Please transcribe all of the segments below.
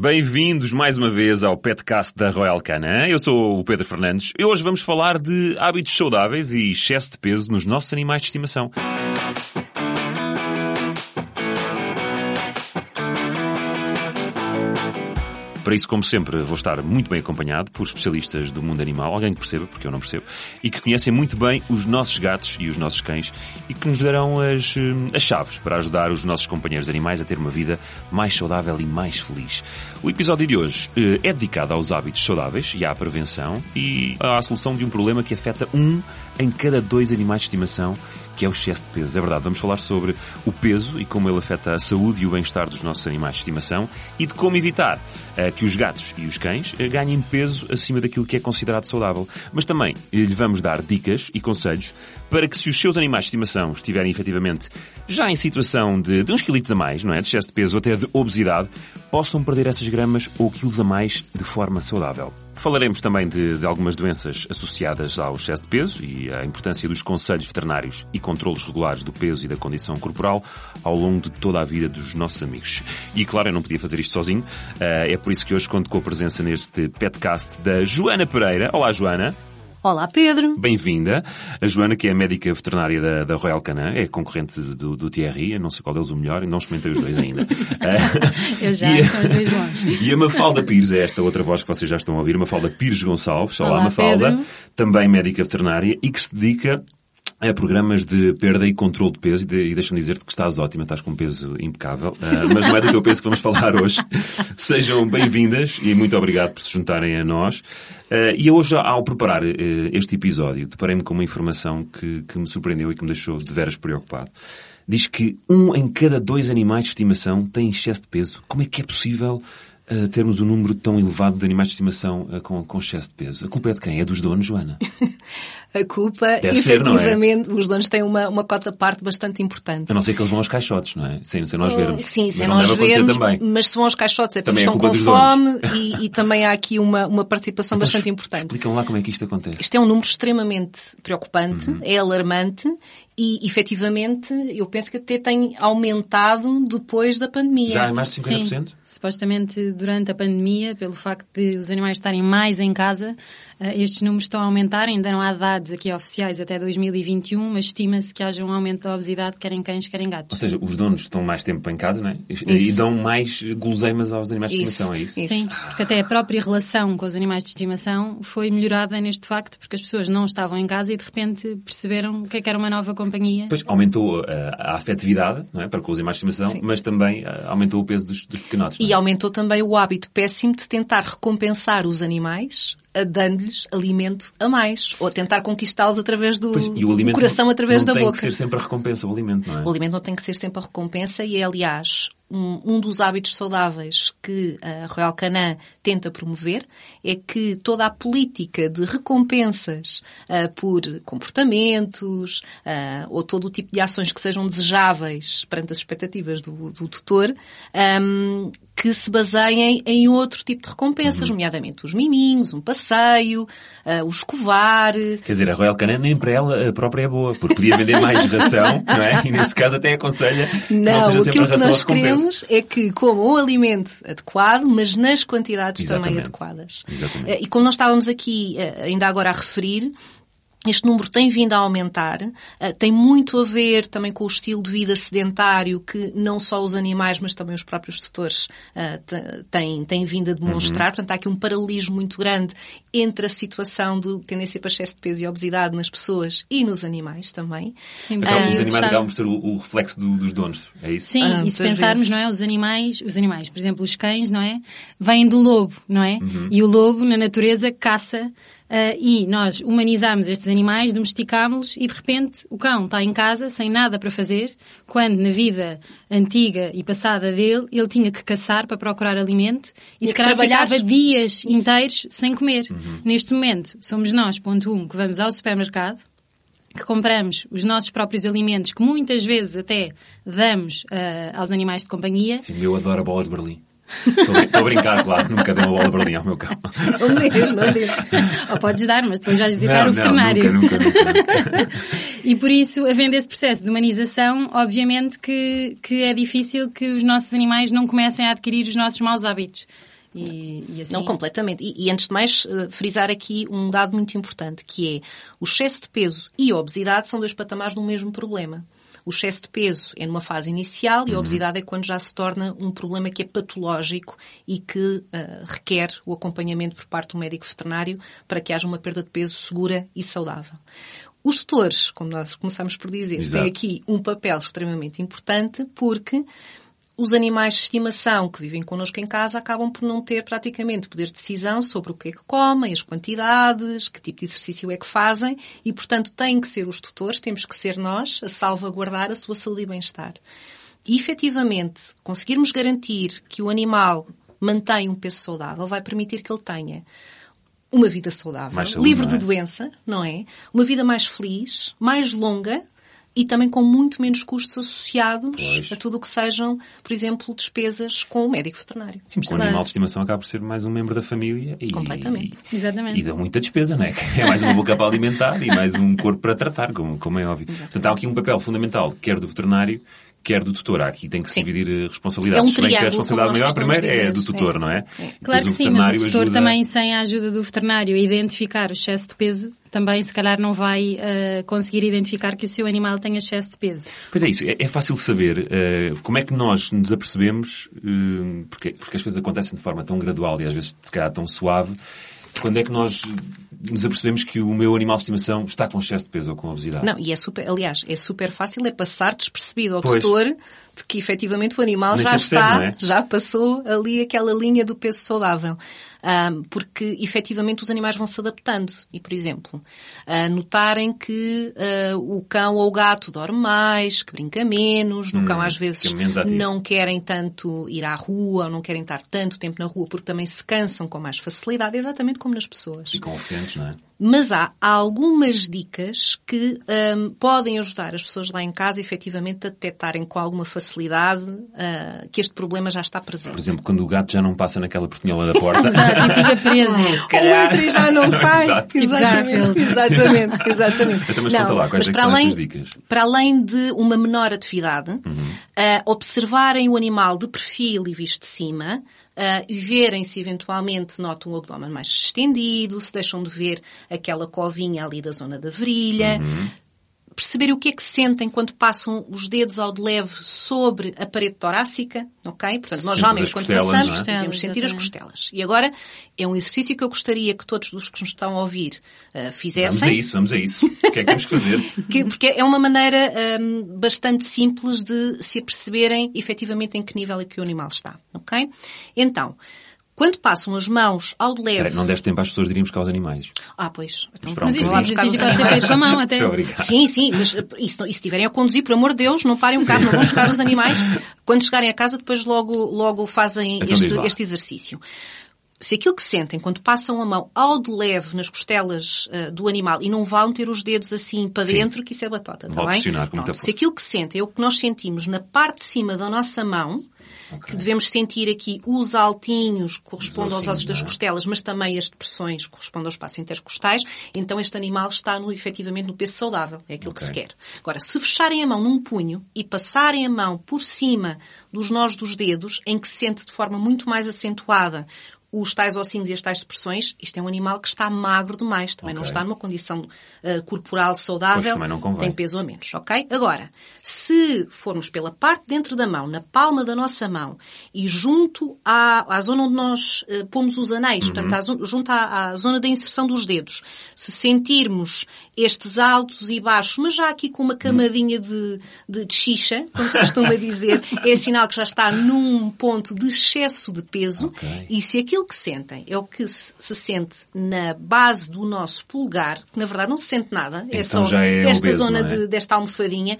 Bem-vindos mais uma vez ao Petcast da Royal Canin. Eu sou o Pedro Fernandes e hoje vamos falar de hábitos saudáveis e excesso de peso nos nossos animais de estimação. Para isso, como sempre, vou estar muito bem acompanhado por especialistas do mundo animal, alguém que perceba, porque eu não percebo, e que conhecem muito bem os nossos gatos e os nossos cães e que nos darão as, eh, as chaves para ajudar os nossos companheiros animais a ter uma vida mais saudável e mais feliz. O episódio de hoje eh, é dedicado aos hábitos saudáveis e à prevenção e à solução de um problema que afeta um em cada dois animais de estimação que é o excesso de peso. É verdade, vamos falar sobre o peso e como ele afeta a saúde e o bem-estar dos nossos animais de estimação e de como evitar uh, que os gatos e os cães uh, ganhem peso acima daquilo que é considerado saudável. Mas também lhe vamos dar dicas e conselhos para que se os seus animais de estimação estiverem efetivamente já em situação de, de uns quilitos a mais, não é? De excesso de peso ou até de obesidade, possam perder essas gramas ou quilos a mais de forma saudável. Falaremos também de, de, algumas doenças associadas ao excesso de peso e a importância dos conselhos veterinários e controlos regulares do peso e da condição corporal ao longo de toda a vida dos nossos amigos. E claro, eu não podia fazer isto sozinho, eh, é por isso que hoje conto com a presença neste podcast da Joana Pereira. Olá, Joana. Olá, Pedro. Bem-vinda. A Joana, que é médica veterinária da, da Royal Canin, é concorrente do, do Thierry, eu não sei qual deles o melhor, não experimentei os dois ainda. eu já, e, são os dois bons. E a Mafalda Pires, é esta outra voz que vocês já estão a ouvir, Mafalda Pires Gonçalves. Olá, Olá Mafalda. Pedro. Também médica veterinária e que se dedica a programas de perda e controle de peso, e, deixa-me dizer-te que estás ótima, estás com um peso impecável, uh, mas não é do teu peso que vamos falar hoje. Sejam bem-vindas e muito obrigado por se juntarem a nós. Uh, e hoje, ao preparar uh, este episódio, deparei-me com uma informação que, que me surpreendeu e que me deixou de veras preocupado. Diz que um em cada dois animais de estimação tem excesso de peso. Como é que é possível uh, termos um número tão elevado de animais de estimação uh, com, com excesso de peso? A culpa é de quem? É dos donos, Joana? a culpa, Deve efetivamente, ser, é? os donos têm uma, uma cota parte bastante importante. A não ser que eles vão aos caixotes, não é? Sem, sem nós vermos. Sim, sem nós vermos, também. mas se vão aos caixotes é porque também estão é com fome e, e, também há aqui uma, uma participação então, bastante importante. Explicam lá como é que isto acontece. Isto é um número extremamente preocupante, uhum. é alarmante e, efetivamente, eu penso que até tem aumentado depois da pandemia. Já é mais de 50%? Sim, supostamente durante a pandemia, pelo facto de os animais estarem mais em casa, estes números estão a aumentar, ainda não há dados aqui oficiais até 2021, mas estima-se que haja um aumento da obesidade, quer em cães, quer em gatos. Ou seja, os donos estão mais tempo em casa, não é? E dão mais guloseimas aos animais de estimação, é isso? isso? Sim, porque até a própria relação com os animais de estimação foi melhorada neste facto, porque as pessoas não estavam em casa e de repente perceberam o que, é que era uma nova companhia. Pois, aumentou a, eh, a afetividade, não é? Para com os animais de estimação, Sim. mas também uh, aumentou o peso dos, dos pequenotes. E é? aumentou também o hábito péssimo de tentar recompensar os animais dando-lhes alimento a mais, ou a tentar conquistá-los através do, pois, do coração, através da boca. Não tem que ser sempre a recompensa, o alimento, não é? O alimento não tem que ser sempre a recompensa e é, aliás, um, um, dos hábitos saudáveis que a Royal Canin tenta promover é que toda a política de recompensas uh, por comportamentos uh, ou todo o tipo de ações que sejam desejáveis perante as expectativas do, do tutor um, que se baseiem em outro tipo de recompensas, uhum. nomeadamente os miminhos, um passeio, uh, o escovar. Quer dizer, a Royal Canin nem para ela a própria é boa, porque podia vender mais ração, não é? E neste caso até aconselha não, que não seja sempre a ração que nós queremos é que comam um alimento adequado, mas nas quantidades Exatamente. também adequadas. Exatamente. Uh, e como nós estávamos aqui uh, ainda agora a referir, este número tem vindo a aumentar, uh, tem muito a ver também com o estilo de vida sedentário que não só os animais, mas também os próprios tutores uh, têm, têm vindo a demonstrar. Uhum. Portanto, há aqui um paralelismo muito grande entre a situação de tendência para excesso de peso e obesidade nas pessoas e nos animais também. Sim, então, os animais acabam por ser o, o reflexo do, dos donos, é isso? Sim, ah, e se pensarmos, vezes. não é, os animais, os animais, por exemplo, os cães, não é, vêm do lobo, não é? Uhum. E o lobo, na natureza, caça e nós humanizamos estes animais, domesticámos-los e de repente o cão está em casa sem nada para fazer, quando na vida antiga e passada dele ele tinha que caçar para procurar alimento e, e se calhar ficava dias Isso. inteiros sem comer. Uhum. Neste momento somos nós, ponto um, que vamos ao supermercado, que compramos os nossos próprios alimentos, que muitas vezes até damos uh, aos animais de companhia. Sim, eu adoro a bola de Berlim. Estou a brincar, claro. Nunca dei uma bola de Berlim ao meu cão. Não deixes, não deixes. Ou podes dar, mas depois vais visitar Não, o veterinário. Não, nunca, nunca, nunca. E por isso, havendo esse processo de humanização, obviamente que, que é difícil que os nossos animais não comecem a adquirir os nossos maus hábitos. E, e assim, Não, completamente. E, e antes de mais, eh, frisar aqui um dado muito importante, que é o excesso de peso e a obesidade são dois patamares do mesmo problema. O excesso de peso é numa fase inicial e a obesidade é quando já se torna um problema que é patológico e que eh, requer o acompanhamento por parte do médico veterinário para que haja uma perda de peso segura e saudável. Os tutores, como nós começamos por dizer, Exato. têm aqui um papel extremamente importante porque os animais de estimação que vivem connosco em casa acabam por não ter praticamente poder de decisão sobre o que é que comem, as quantidades, que tipo de exercício é que fazem e, portanto, têm que ser os tutores, temos que ser nós a salvaguardar a sua saúde e bem-estar. E, efetivamente, conseguirmos garantir que o animal mantém um peso saudável vai permitir que ele tenha uma vida saudável, saúde, livre é? de doença, não é? Uma vida mais feliz, mais longa e também com muito menos custos associados Pois. a tudo o que sejam, por exemplo, despesas com o médico veterinário. Sim, porque o animal de estimação acaba por ser mais um membro da família e, Completamente. Exatamente. e dá muita despesa, não é? É mais uma boca para alimentar e mais um corpo para tratar, como, como é óbvio. Portanto, há aqui um papel fundamental, quer do veterinário, quer do tutor. Há Aqui tem que se Sim. dividir eh, responsabilidades. É um bem que a triângulo, responsabilidade maior primeiro é do tutor, É. não é? É. Claro que sim, mas o tutor ajuda- também, sem a ajuda do veterinário, identificar o excesso de peso, também se calhar não vai eh, conseguir identificar que o seu animal tem excesso de peso. Pois é isso, é, é fácil saber eh, como é que nós nos apercebemos, eh, porque, porque as coisas acontecem de forma tão gradual e às vezes se calhar tão suave, quando é que nós nos apercebemos que o meu animal de estimação está com excesso de peso ou com obesidade? Não, e é super, aliás, é super fácil, é passar despercebido ao Pois. tutor de que efetivamente o animal Nem já percebe, está, é? já passou ali aquela linha do peso saudável. Ahm, porque efetivamente os animais vão se adaptando. E, por exemplo, ah, notarem que ah, o cão ou o gato dorme mais, que brinca menos, no Hum, cão às vezes ativo. não querem tanto ir à rua, ou não querem estar tanto tempo na rua porque também se cansam com mais facilidade, exatamente como nas pessoas. Ficam ofensos, não é? Mas há algumas dicas que hum, podem ajudar as pessoas lá em casa, efetivamente, a detectarem com alguma facilidade ah, que este problema já está presente. Por exemplo, quando o gato já não passa naquela portinhola da porta. Exato, e fica preso. se calhar. Ou entra e já não sai. Exato. Tipo exatamente, Garfield. exatamente, exatamente. Então, mas conta lá, quais mas é são além, essas dicas? Para além de uma menor atividade, Uhum. Ah, observarem o animal de perfil e visto de cima, ah, e verem se eventualmente notam o abdômen mais estendido, se deixam de ver aquela covinha ali da zona da virilha. Uhum. Perceber o que é que sentem quando passam os dedos ao de leve sobre a parede torácica, ok? Portanto, nós geralmente quando passamos é? devemos sentir as costelas. E agora é um exercício que eu gostaria que todos os que nos estão a ouvir ah, fizessem. Vamos a isso, vamos a isso. O que é que temos que fazer? Que- porque é uma maneira hum, bastante simples de se aperceberem efetivamente em que nível é que o animal está, ok? Então, quando passam as mãos ao de leve... Espera, não deste tempo às pessoas de irem buscar os animais. Ah, pois. Então, Mas isto, os pode ser animais. feito com a mão até. Sim, sim, mas uh, e se, e se estiverem a conduzir, por amor de Deus, não parem um carro, não vão buscar os animais. Quando chegarem a casa, depois logo, logo fazem Então este, este exercício. Se aquilo que sentem quando passam a mão ao de leve nas costelas uh, do animal e não vão ter os dedos assim para Sim. dentro, que isso é batota, Vão tá bem? com Pronto. Se aquilo que sentem é o que nós sentimos na parte de cima da nossa mão, que devemos sentir aqui os altinhos que correspondem aos ossos das é? costelas, mas também as depressões que correspondem ao espaço intercostais, então este animal está no, efetivamente no peso saudável. É aquilo que se quer. Agora, se fecharem a mão num punho e passarem a mão por cima dos nós dos dedos, em que se sente de forma muito mais acentuada os tais ossinhos e as tais depressões, isto é um animal que está magro demais, também não Ok. está numa condição uh, corporal saudável, não tem peso a menos, ok? Agora, se formos pela parte dentro da mão, na palma da nossa mão, e junto à, à zona onde nós eh, pomos os anéis, Uhum. portanto, à junto à, à zona da inserção dos dedos, se sentirmos estes altos e baixos, mas já aqui com uma camadinha de, de, de xixa, como se costuma dizer, é sinal que já está num ponto de excesso de peso, Ok. e se aquilo que sentem é o que se, se sente na base do nosso pulgar, que na verdade não se sente nada, é Então só já é esta obeso, zona não é? de, desta almofadinha,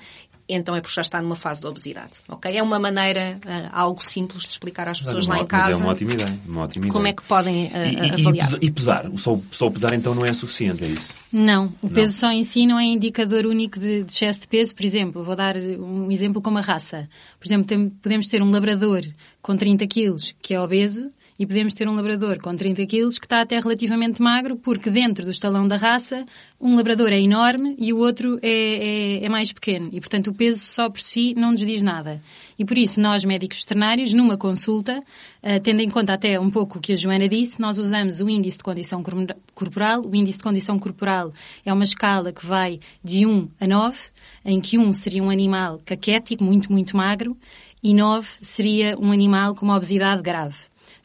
então é porque já está numa fase de obesidade. Ok? É uma maneira, uh, algo simples de explicar às pessoas Mas lá é em uma- mas casa é uma ótima ideia. Uma ótima como é ideia. que podem uh, E, avaliar. e pesar? Só, só pesar então não é suficiente, é isso? Não, o peso só em si não é indicador único de, de excesso de peso. Por exemplo, vou dar um exemplo com uma raça. Por exemplo, tem- podemos ter um labrador com 30 quilos que é obeso e podemos ter um labrador com 30 quilos que está até relativamente magro porque dentro do estalão da raça um labrador é enorme e o outro é, é- é mais pequeno. E, portanto, o peso só por si não nos diz nada. E por isso, nós, médicos veterinários, numa consulta, eh, tendo em conta até um pouco o que a Joana disse, nós usamos o índice de condição corpora- corporal. O índice de condição corporal é uma escala que vai de 1 a 9, em que 1 seria um animal caquético, muito, muito magro, e 9 seria um animal com uma obesidade grave.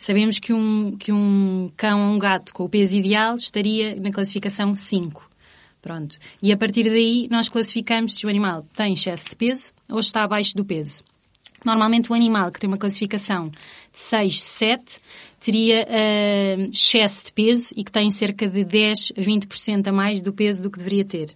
Sabemos que um, que um cão ou um gato com o peso ideal estaria na classificação 5. Pronto. E a partir daí nós classificamos se o animal tem excesso de peso ou está abaixo do peso. Normalmente o animal que tem uma classificação de 6, 7 teria eh, excesso de peso e que tem cerca de 10 a 20% a mais do peso do que deveria ter.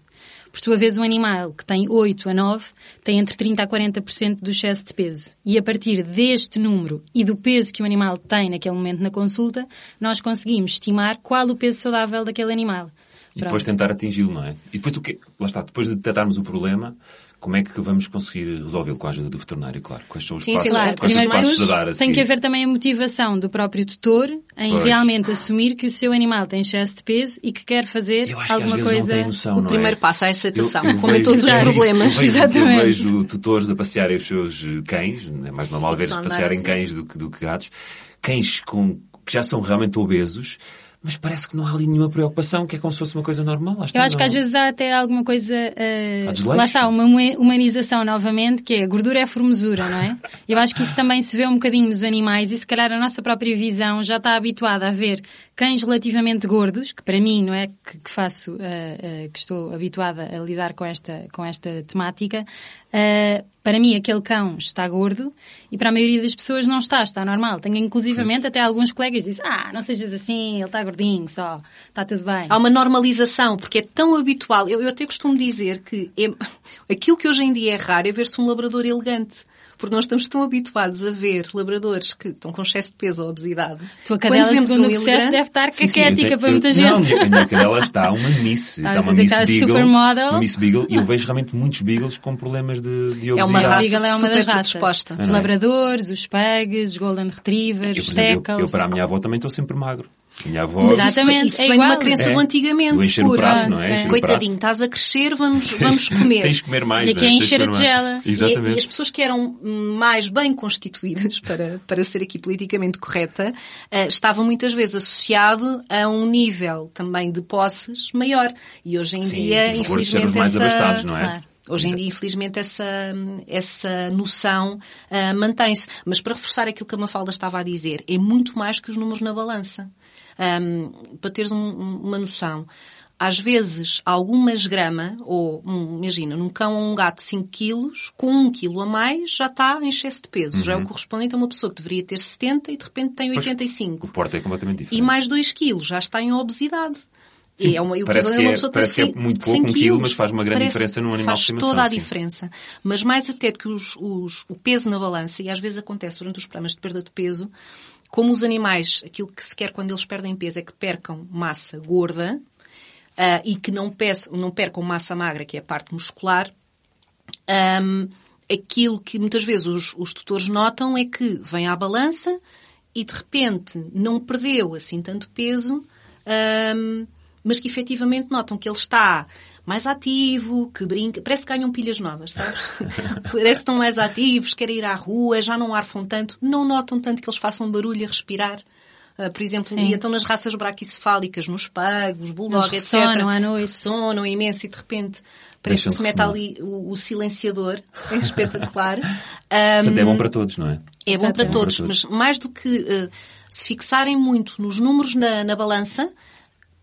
Por sua vez, um animal que tem 8 a 9 tem entre 30 a 40% do excesso de peso. E a partir deste número e do peso que o animal tem naquele momento na consulta, nós conseguimos estimar qual o peso saudável daquele animal. E depois Pronto. tentar atingi-lo, não é? E depois o quê? Lá está, depois de detectarmos o problema, como é que vamos conseguir resolvê-lo com a ajuda do veterinário, claro? Quais são os Sim, passos, sim, claro. quais são os Primeiro de passos tudo, a dar a tem que haver também a motivação do próprio tutor em Pois. realmente assumir que o seu animal tem excesso de peso e que quer fazer Eu acho que alguma às vezes coisa. não tem noção, O não primeiro é? passo é a aceitação, Eu- eu como em todos os é isso, problemas. Eu vejo, eu Exatamente. vejo tutores a passearem os seus cães, é mais normal ver Andar passearem assim. cães do que, do que gatos, cães com, que já são realmente obesos, mas parece que não há ali nenhuma preocupação, que é como se fosse uma coisa normal. Está, Eu acho que não- às vezes há até alguma coisa. desleixo. lá está, uma huma- humanização novamente, que é gordura é formosura, não é? Eu acho que isso também se vê um bocadinho nos animais e se calhar a nossa própria visão já está habituada a ver cães relativamente gordos, que para mim, não é que, que faço, eh, eh, que estou habituada a lidar com esta, com esta temática, eh, para mim aquele cão está gordo e para a maioria das pessoas não está, está normal. Tenho inclusivamente até alguns colegas que dizem, ah, não sejas assim, ele está gordinho só, está tudo bem. Há uma normalização, porque é tão habitual. Eu, eu até costumo dizer que é- aquilo que hoje em dia é raro é ver-se um labrador elegante. Porque nós estamos tão habituados a ver labradores que estão com excesso de peso ou obesidade. Tua Quando cadela, vemos segundo um o que disseste, deve estar caquética para muita eu- gente. Não, a minha cadela está uma miss, está você uma miss beagle, supermodel. uma miss beagle, e eu vejo realmente muitos beagles com problemas de, de É obesidade. uma raça Beagle é uma super das raças. predisposta. Os é? labradores, os pugs, os golden retrievers, Eu, os exemplo, eu, eu para a minha avó também estou sempre magro. Minha avó... Mas isso- Exatamente, Isso, é vem de igual. uma crença É. do antigamente. Do encher o prato, não é? É. Coitadinho, prato. estás a crescer, vamos, vamos comer. Tens de comer mais. E aqui é encher a tigela. E, Exatamente. e as pessoas que eram mais bem constituídas, para, para ser aqui politicamente correta, eh, estavam muitas vezes associado a um nível também de posses maior. E hoje em Sim, dia, infelizmente, os mais essa... abastados, não é? Claro. Hoje em dia, infelizmente, essa, essa noção ah, mantém-se. Mas para reforçar aquilo que a Mafalda estava a dizer, é muito mais que os números na balança. Ahm, para teres um- um- uma noção, às vezes, algumas grama, ou um, imagina, num cão ou um gato de 5 quilos, com 1 quilo a mais, já está em excesso de peso. Já é o correspondente a uma pessoa que deveria ter 70 e de repente tem Uhum. Pois, 85. O porte é completamente E diferente. mais 2 quilos, já está em obesidade. Sim, E é uma, e o parece que uma é- pessoa ter parece que é 100 muito pouco, 100 um quilo, mas faz uma grande Parece- diferença num animal de Faz toda a sim. diferença. Mas mais até que os, os- o peso na balança, e às vezes acontece durante os programas de perda de peso, como os animais, aquilo que se quer quando eles perdem peso é que percam massa gorda ah, e que não, peçam- não percam massa magra, que é a parte muscular, Ahm, aquilo que muitas vezes os, os tutores notam é que vem à balança e de repente não perdeu assim tanto peso, ahm, mas que efetivamente notam que ele está mais ativo, que brinca, parece que ganham pilhas novas, sabes? parece que estão mais ativos, querem ir à rua, já não arfam tanto, não notam tanto que eles façam barulho a respirar. Ah, por exemplo, Sim. e então nas raças braquicefálicas, nos pagos, os bulldogs, etc. ressonam à noite. Ressonam imenso e de repente parece que se mete ali o, o silenciador. É espetacular. Portanto, é bom para todos, não é? É bom para Exatamente. todos, Para mas todos. mais do que eh, se fixarem muito nos números na, na balança,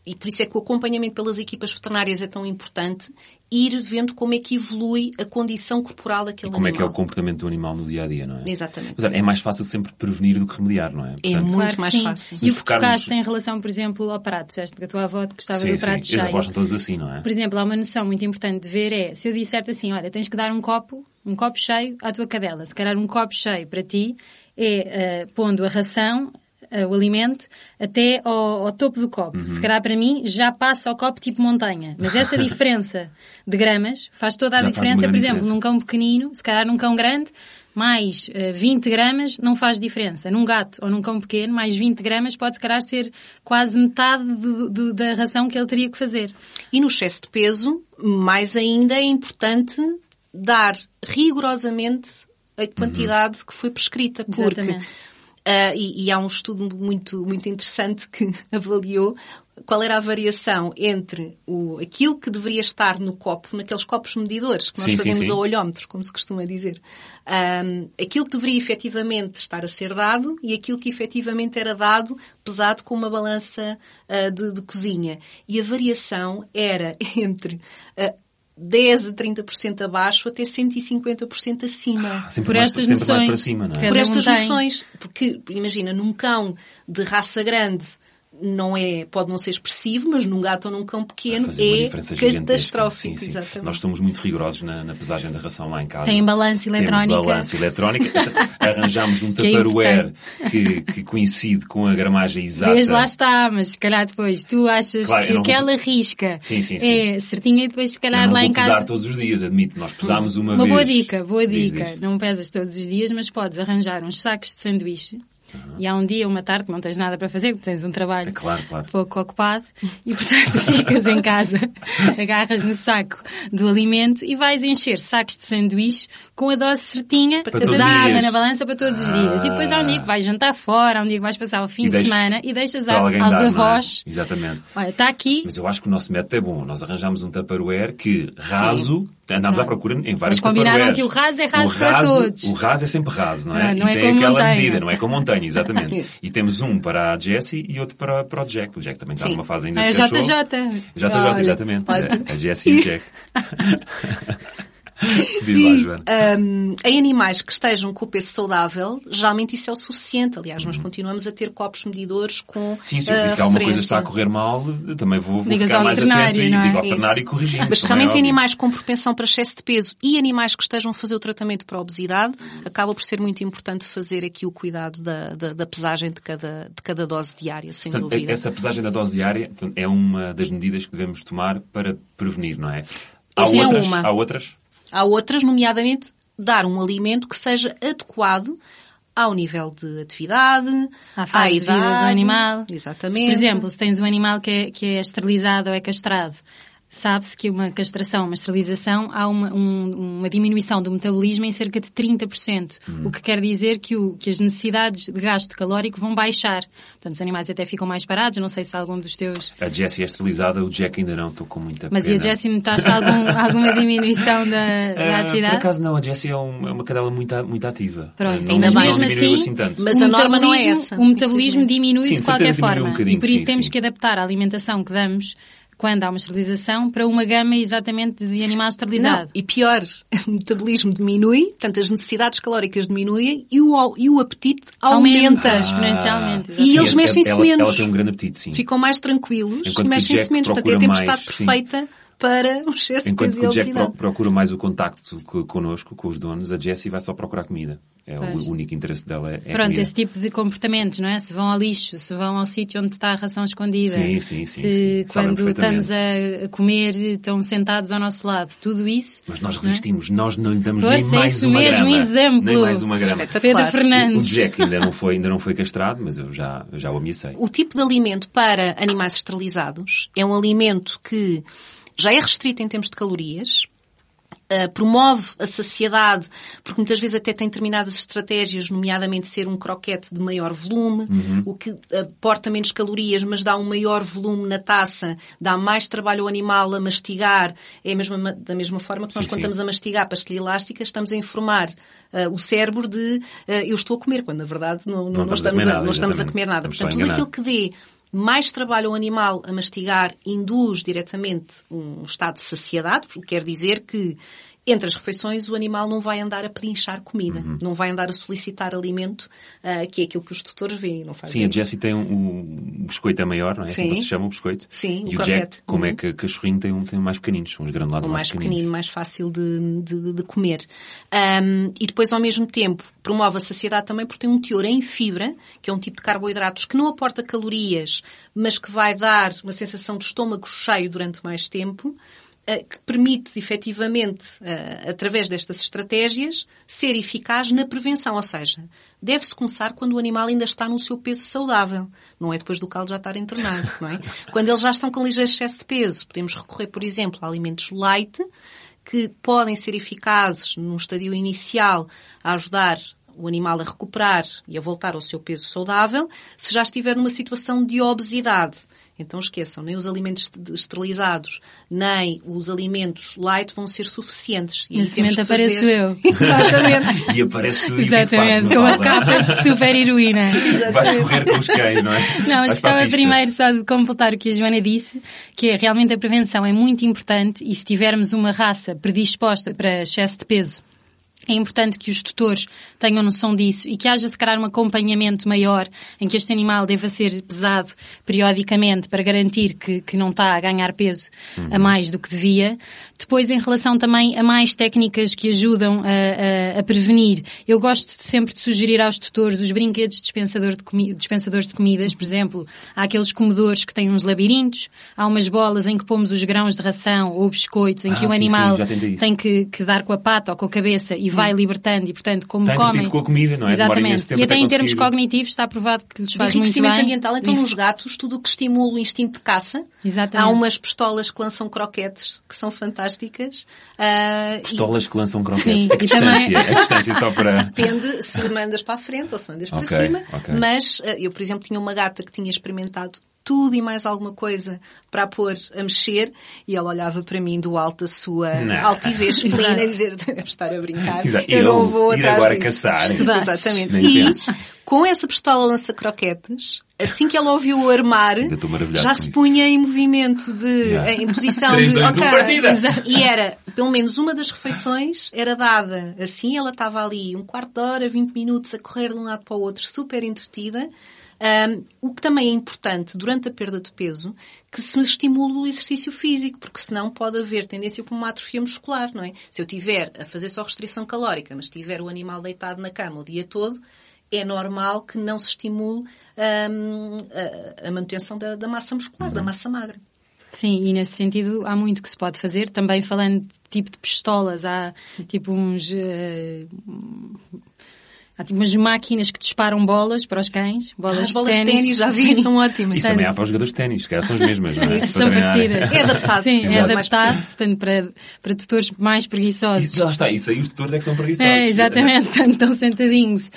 e por isso é que o acompanhamento pelas equipas veterinárias é tão importante, ir vendo como é que evolui a condição corporal daquele Como é que é o animal. comportamento do animal no dia a dia, não é? Exatamente. É mais fácil sempre prevenir do que remediar, não é? É muito Claro mais sim. fácil. E o que focarmos- tocaste em relação, por exemplo, ao prato, disseste que a tua avó gostava sim, do sim. prato As cheio. avós são todas assim, não é? Por exemplo, há uma noção muito importante de ver é, se eu disser assim, olha, tens que dar um copo um copo cheio à tua cadela. Se calhar um copo cheio para ti é uh, pondo a ração, uh, o alimento, até ao, ao topo do copo. Uhum. Se calhar para mim já passa ao copo tipo montanha. Mas essa diferença de gramas faz toda a Já diferença, por exemplo, diferença. num cão pequenino, se calhar num cão grande, mais uh, 20 gramas não faz diferença. Num gato ou num cão pequeno, mais 20 gramas pode se calhar ser quase metade do- do- da ração que ele teria que fazer. E no excesso de peso, mais ainda é importante dar rigorosamente a quantidade que foi prescrita, porque Exatamente. Ah, e, e há um estudo muito muito interessante que avaliou qual era a variação entre o, aquilo que deveria estar no copo, naqueles copos medidores que nós Sim, sim, fazemos sim. ao olhómetro, como se costuma dizer. Ahm, aquilo que deveria efetivamente estar a ser dado e aquilo que efetivamente era dado pesado com uma balança ah, de, de cozinha. E a variação era entre ah, 10 a 30% abaixo até 150% acima. Sempre Por mais, estas noções. para cima, não é? Por estas noções, porque imagina, num cão de raça grande não é, pode não ser expressivo, mas num gato ou num cão pequeno uma é catastrófico. Sim, sim. Exatamente. Nós somos muito rigorosos na, na pesagem da ração lá em casa. Tem balança eletrónica. Temos balança eletrónica. Arranjámos um é Tupperware que, que coincide com a gramagem exata. Vês, lá está, mas se calhar depois tu achas Claro, que não vou- aquela risca Sim, sim, sim. é certinha e depois se calhar não lá em pesar casa... todos os dias, admito. Nós pesámos uma, Uma vez. boa dica, boa Diz, dica. diz. Não pesas todos os dias, mas podes arranjar uns sacos de sanduíche. E há um dia, uma tarde, que não tens nada para fazer, porque tens um trabalho É claro, claro. pouco ocupado, e portanto ficas em casa, agarras no saco do alimento e vais encher sacos de sanduíche com a dose certinha, pesada na balança para todos os dias. E depois há um dia que vais jantar fora, há um dia que vais passar o fim E de deixa- semana e deixas a- aos dar, é? avós, Exatamente. olha, está aqui, Mas eu acho que o nosso método é bom. Nós arranjamos um Tupperware que raso, andámos à procura em vários Mas combinaram que o raso é raso O para todos. O raso é sempre raso, não é? Não, não e é tem aquela montanha. medida, não é com montanha, exatamente. e temos um para a Jessie e outro para, para o Jack. O Jack também está Sim. numa fase ainda é de cachorro. JJ. JJ, exatamente. olha. A Jessie e o Jack. Diz lá, Joana. Um, em animais que estejam com o peso saudável, geralmente isso é o suficiente. Aliás, nós continuamos a ter copos medidores com Uhum. Sim, se eu vi que alguma coisa está a correr mal, também vou, vou ficar ao mais atento veterinário, e é? digo ao Isso. veterinário e corrigimos. Mas é especialmente em óbvio. animais com propensão para excesso de peso e animais que estejam a fazer o tratamento para a obesidade, acaba por ser muito importante fazer aqui o cuidado da, da, da pesagem de cada, de cada dose diária, sem Portanto, dúvida. essa pesagem da dose diária portanto, é uma das medidas que devemos tomar para prevenir, não é? Há é outras? uma. Há outras? Há outras, nomeadamente, dar um alimento que seja adequado ao nível de atividade, À fase de vida do idade, animal. Exatamente. Por exemplo, se tens um animal que é, que é esterilizado ou é castrado, sabe-se que uma castração, uma esterilização, há uma, um- uma diminuição do metabolismo em cerca de 30%. O que quer dizer que, o- que as necessidades de gasto calórico vão baixar. Portanto, os animais até ficam mais parados. Não sei se algum dos teus... A Jessie é esterilizada, o Jack ainda não, estou com muita Mas pena. e a Jessie notaste algum, alguma diminuição da, da Ah, atividade? Por acaso não, a Jessie é, um- é uma cadela muito, muito ativa. Pronto, não, ainda não bem. mesmo diminuiu assim, tanto. Mas a norma não é essa, O metabolismo diminui Sim, de qualquer forma. um e por isso sim, temos sim. que adaptar a alimentação que damos quando há uma esterilização para uma gama exatamente de animal Não, esterilizado. e pior, o metabolismo diminui, portanto as necessidades calóricas diminuem e o, e o apetite aumenta. Aumenta exponencialmente. E eles mexem-se menos. Ela tem um grande apetite, sim. Ficam mais tranquilos Enquanto e mexem-se menos. Portanto, é a tempestade mais, sim. Para um excesso de Enquanto que o Jack pro- procura mais o contacto co- connosco, com os donos, a Jessie vai só procurar comida. É Pois. o único interesse dela é, Pronto, comida. esse tipo de comportamentos, não é? Se vão ao lixo, se vão ao sítio onde está a ração escondida. Sim, sim, sim, Se sim. Quando estamos a comer estão sentados ao nosso lado. Tudo isso. Mas nós não é? resistimos, nós não lhe damos Força, nem é mais isso uma mesmo, grama. exemplo. Nem mais uma grama. Pedro O Fernandes. Jack ainda não foi, ainda não foi castrado, mas eu já, eu já o ameacei. O tipo de alimento para animais esterilizados é um alimento que já é restrito em termos de calorias, Uh, promove a saciedade, porque muitas vezes até tem determinadas estratégias, nomeadamente ser um croquete de maior volume, o que aporta menos calorias, mas dá um maior volume na taça, dá mais trabalho ao animal a mastigar. É mesma, da mesma forma que nós, Sim, quando sim. estamos a mastigar pastilha elástica, estamos a informar uh, o cérebro de uh, eu estou a comer, quando na verdade não, não, Não não estamos a nada, não estamos a comer nada. Portanto, tudo aquilo que dê mais trabalho ao animal a mastigar induz diretamente um estado de saciedade, quer dizer que entre as refeições o animal não vai andar a pedinchar comida, uhum. não vai andar a solicitar alimento, uh, que é aquilo que os tutores veem. Não faz Sim, a Jessie tem um, um, biscoito é maior, não é? Assim Sim. Assim se chama o biscoito. Sim, e o, o Jack, como é uhum. é que o cachorrinho tem, um, tem mais pequeninos, uns granulados um mais, mais pequenino, mais fácil de, de, de comer. Um, e depois, ao mesmo tempo, promove a saciedade também porque tem um teor em fibra, que é um tipo de carboidratos que não aporta calorias, mas que vai dar uma sensação de estômago cheio durante mais tempo. Que permite, efetivamente, através destas estratégias, ser eficaz na prevenção. Ou seja, deve-se começar quando o animal ainda está no seu peso saudável. Não é depois do caldo já estar internado, não é? Quando eles já estão com ligeiro excesso de peso, podemos recorrer, por exemplo, a alimentos light, que podem ser eficazes num estadio inicial a ajudar o animal a recuperar e a voltar ao seu peso saudável, se já estiver numa situação de obesidade. Então esqueçam, nem os alimentos esterilizados, nem os alimentos light vão ser suficientes. E Nesse momento apareço fazer... eu. Exatamente. e aparece tu Exatamente, com a capa de super heroína. Vais correr com os cães, não é? Não, mas gostava primeiro só de completar o que a Joana disse, que é realmente a prevenção é muito importante e se tivermos uma raça predisposta para excesso de peso, é importante que os tutores tenham noção disso e que haja, se calhar, um acompanhamento maior em que este animal deva ser pesado periodicamente para garantir que, que não está a ganhar peso uhum. a mais do que devia. Depois, em relação também a mais técnicas que ajudam a, a, a prevenir, eu gosto de sempre de sugerir aos tutores os brinquedos dispensador de comi dispensadores de comidas, por exemplo, há aqueles comedores que têm uns labirintos, há umas bolas em que pomos os grãos de ração ou biscoitos em ah, que o sim, animal sim, tem que, que, dar com a pata ou com a cabeça e vai libertando e, portanto, como Está comem... com a comida, não é? Exatamente. E até em termos cognitivos está provado que lhes faz muito bem. ambiental, então nos gatos, tudo o que estimula o instinto de caça. Exatamente. Há umas pistolas que lançam croquetes, que são fantásticas. Uh, pistolas e... que lançam croquetes? Sim, a distância? Também... A distância só para... Depende se mandas para a frente ou se mandas para okay, cima. Okay. Mas uh, eu, por exemplo, tinha uma gata que tinha experimentado tudo e mais alguma coisa para a pôr a mexer e ela olhava para mim do alto da sua não. altivez felina e dizer, deve estar a brincar, Exato. eu, não vou ir atrás agora disso. caçar. Estudar. Exatamente. E com essa pistola lança-croquetes, assim que ela ouviu o armar, já se punha em movimento de, yeah. em posição 3, de, 2, okay. partida. E era, pelo menos uma das refeições era dada assim, ela estava ali um quarto de hora, 20 minutos a correr de um lado para o outro, super entretida, um, o que também é importante durante a perda de peso, que se estimule o exercício físico, porque senão pode haver tendência para uma atrofia muscular, não é? Se eu tiver a fazer só restrição calórica, mas tiver o animal deitado na cama o dia todo, é normal que não se estimule um, a, a, manutenção da, da massa muscular, da massa magra. Sim, e nesse sentido há muito que se pode fazer. Também falando de tipo de pistolas, há tipo uns. Uh, Há tipo umas máquinas que disparam bolas para os cães. Bolas, ah, as bolas de ténis, já vi, são ótimas. Isso também há para os jogadores de ténis, que são as mesmas, não é? Isso, são parecidas. É adaptado. Sim, é Exato. é adaptado, portanto, para, para tutores mais preguiçosos. Isso, já está, isso aí os tutores é que são preguiçosos. É, exatamente, portanto, estão sentadinhos.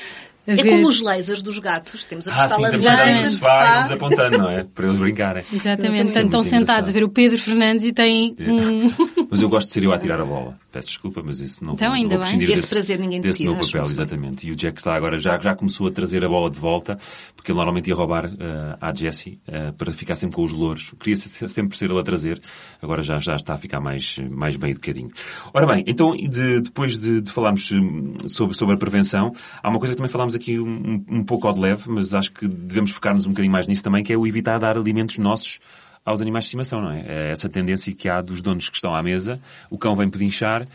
É como os lasers dos gatos. Temos a pistola ah, sim, laser no sofá e vamos apontando, não é? Para eles brincarem. Exatamente. Portanto, estão sentados a ver o Pedro Fernandes e têm um... Mas eu gosto de ser eu a tirar a bola. Peço desculpa, mas isso não então, vou, ainda vou bem. Esse desse, prazer ninguém desse tira, meu papel, exatamente. E o Jack está agora, já, já começou a trazer a bola de volta, porque ele normalmente ia roubar uh, à Jessie uh, para ficar sempre com os louros. Queria sempre ser ele a trazer, agora já, já está a ficar mais, mais bem educadinho. Ora bem, então de, depois de, de falarmos hum, sobre, sobre a prevenção, há uma coisa que também falámos aqui um, um pouco ao de leve, mas acho que devemos focar-nos um bocadinho mais nisso também, que é o evitar dar alimentos nossos aos animais de estimação, não é? É essa tendência que há dos donos que estão à mesa, o cão vem pedinchar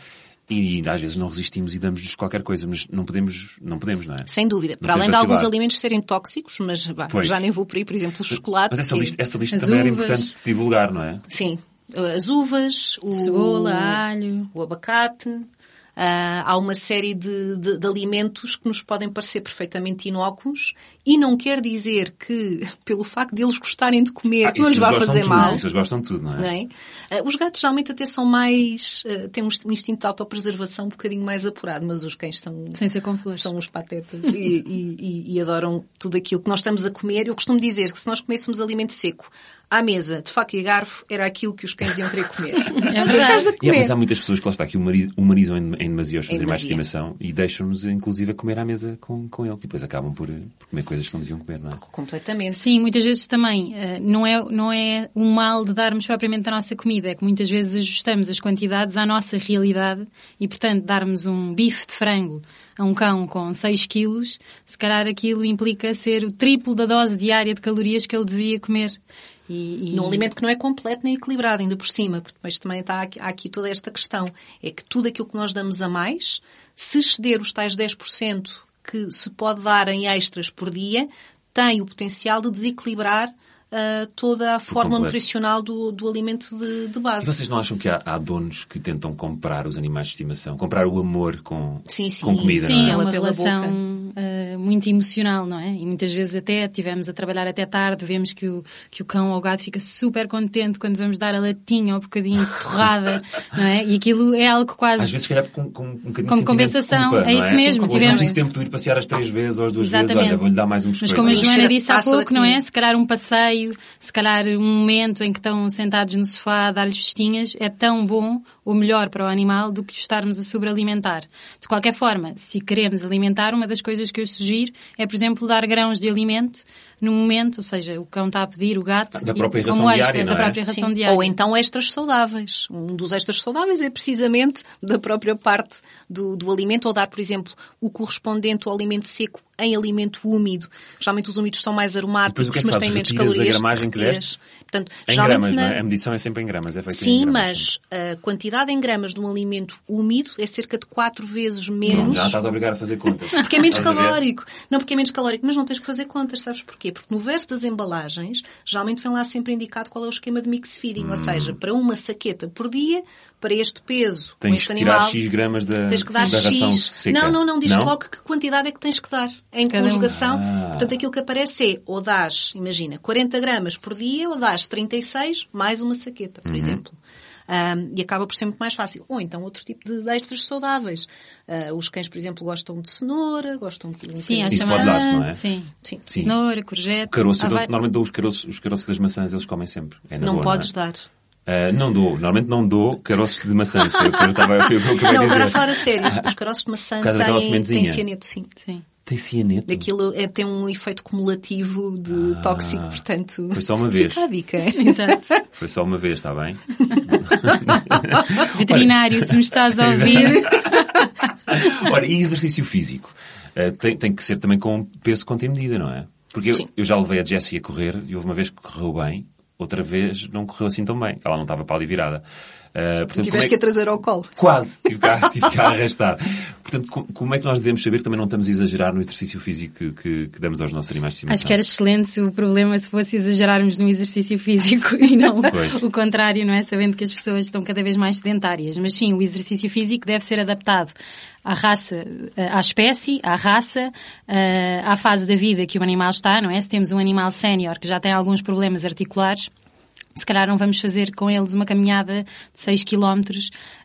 e às vezes não resistimos e damos-lhes qualquer coisa, mas não podemos, não podemos, não é? Sem dúvida. Para além de alguns alimentos serem tóxicos, mas bah, já nem vou por aí, por exemplo, o chocolate. Mas essa lista, essa lista também uvas. era importante se divulgar, não é? Sim. As uvas, o, cebola, alho, o abacate, há uma série de, de, de, alimentos que nos podem parecer perfeitamente inócuos e não quer dizer que, pelo facto de eles gostarem de comer, ah, não lhes vai fazer tudo, mal. Isso eles gostam de tudo, não é? Não é? Uh, os gatos geralmente até são mais, uh, têm um instinto de autopreservação um bocadinho mais apurado, mas os cães são, Sem ser com são os patetas e, e, e, e adoram tudo aquilo que nós estamos a comer. Eu costumo dizer que se nós comêssemos alimento seco, à mesa, de faca e garfo, era aquilo que os cães iam querer comer. É verdade. E é, mas há muitas pessoas que lá está, que humani- humanizam em, em demasia os seus animais de estimação e deixam-nos, inclusive, a comer à mesa com, com eles. E depois acabam por, por comer coisas que não deviam comer, não é? Completamente. Sim, muitas vezes também eh, não é, não é o mal de darmos propriamente a nossa comida, é que muitas vezes ajustamos as quantidades à nossa realidade e, portanto, darmos um bife de frango a um cão com 6 quilos, se calhar aquilo implica ser o triplo da dose diária de calorias que ele deveria comer. E, e- Num alimento que não é completo nem equilibrado, ainda por cima, porque depois também está aqui, há aqui toda esta questão. É que tudo aquilo que nós damos a mais, se exceder os tais 10% que se pode dar em extras por dia, tem o potencial de desequilibrar ah, toda a forma nutricional do, do alimento de, de E base. vocês não acham que há, há donos que tentam comprar os animais de estimação? Comprar o amor com, Sim, sim. com comida, Sim, não é é? Uma pela relação eh, muito emocional, não é? E muitas vezes até tivemos a trabalhar até tarde, vemos que o, que o cão ou o gato fica super contente quando vamos dar a latinha ou um bocadinho de torrada, não é? E aquilo é algo quase... Às vezes, se calhar, com, com um bocadinho Como compensação, de culpa, é não isso mesmo, Hoje não tivemos- preciso tempo de ir passear as três vezes ou as duas Exatamente. vezes. Olha, vou-lhe dar mais um Mas biscoito. como a Joana disse há pouco, não é? Se calhar um passeio, se calhar um momento em que estão sentados no sofá a dar-lhes festinhas é tão bom ou melhor para o animal do que estarmos a sobrealimentar. De qualquer forma, se queremos alimentar, uma das coisas que eu sugiro é, por exemplo, dar grãos de alimento no momento, ou seja, o cão está a pedir, o gato, Da e própria como ração extra, diária, não da é? própria ração Sim. diária. Ou então extras saudáveis. Um dos extras saudáveis é precisamente da própria parte do, do alimento, ou dar, por exemplo, o correspondente ao alimento seco em alimento úmido. Geralmente os úmidos são mais aromáticos, é que mas fazes? têm menos Retiras a calorias. gramagem que deste? Portanto, Em gramas, na- não é? A medição é sempre em gramas, é feita em Sim, gramas. mas a quantidade em gramas de um alimento úmido é cerca de 4 vezes Não, menos. já estás a obrigar a fazer contas. Porque é menos a calórico. Não, porque é menos calórico, mas não tens que fazer contas, sabes porquê? Porque no verso das embalagens, geralmente vem lá sempre indicado qual é o esquema de mix feeding, Hum. ou seja, para uma saqueta por dia, para este peso, com Tens este que tirar animal, X gramas da, tens que dar da ração X. seca. Não, não, não, diz não? logo que quantidade é que tens que dar. Em Cada conjugação. Ah. Portanto, aquilo que aparece é, ou dás, imagina, 40 gramas por dia, ou dás 36 mais uma saqueta, Uhum. por exemplo. Ahm, e acaba por ser muito mais fácil. Ou então outro tipo de extras saudáveis. Ah, os cães, por exemplo, gostam de cenoura, gostam de um Sim, de Isso pode chamada... dar-se, não é? Sim. Sim. Sim. Cenoura, courgette... Caroço, vai- normalmente dou os caroços, os caroços das maçãs, eles comem sempre. É Não boa, podes não é? dar. Ah, não dou, normalmente não dou caroços de maçãs, que o que eu estava Não, agora a falar a sério. Os caroços de maçã Por causa daquela têm, têm cianeto, sim. Sim. Tem cianeto. Aquilo é, tem um efeito cumulativo de tóxico, portanto... Ah. Foi só uma vez. Fica a dica. Exato. Foi só uma vez, está bem? Veterinário, se me estás a ouvir... Ora, e exercício físico? Ah, tem, tem que ser também com peso contra medida, não é? Porque eu, eu já levei a Jessie a correr e houve uma vez que correu bem, outra vez não correu assim tão bem. Ela não estava para ali virada. Ah, portanto, Tiveste é que a trazer ao colo. Quase, tive cá, tive cá a arrastar. Portanto, com- como é que nós devemos saber que também não estamos a exagerar no exercício físico que, que- que damos aos nossos animais de estimação? Acho que era excelente se o problema se fosse exagerarmos no exercício físico e não Pois. o contrário, não é? Sabendo que as pessoas estão cada vez mais sedentárias. Mas sim, o exercício físico deve ser adaptado à raça, eh, à espécie, à raça, eh, à fase da vida que o animal está, não é? Se temos um animal sénior que já tem alguns problemas articulares, se calhar não vamos fazer com eles uma caminhada de 6 km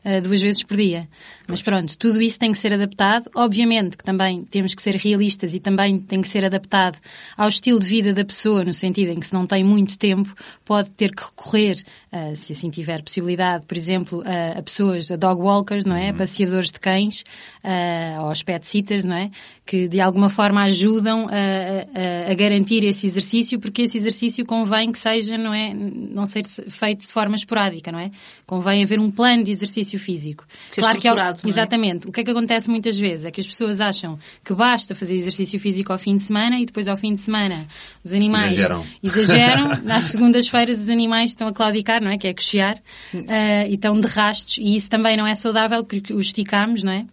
uh, duas vezes por dia. Mas pronto, tudo isso tem que ser adaptado. Obviamente que também temos que ser realistas e também tem que ser adaptado ao estilo de vida da pessoa, no sentido em que se não tem muito tempo, pode ter que recorrer, uh, se assim tiver possibilidade, por exemplo, a, a pessoas, a dog walkers, não é? A passeadores de cães, uh, aos pet sitters, não é? Que de alguma forma ajudam a, a- a garantir esse exercício, porque esse exercício convém que seja, não é? Não ser feito de forma esporádica, não é? Convém haver um plano de exercício físico. Ser que ao- estruturado, não é? Exatamente. O que é que acontece muitas vezes? É que as pessoas acham que basta fazer exercício físico ao fim de semana e depois ao fim de semana os animais Exageram. exageram. Nas segundas-feiras os animais estão a claudicar, não é? Que é cochear. ah, e estão de rastos. E isso também não é saudável porque os esticamos, não é?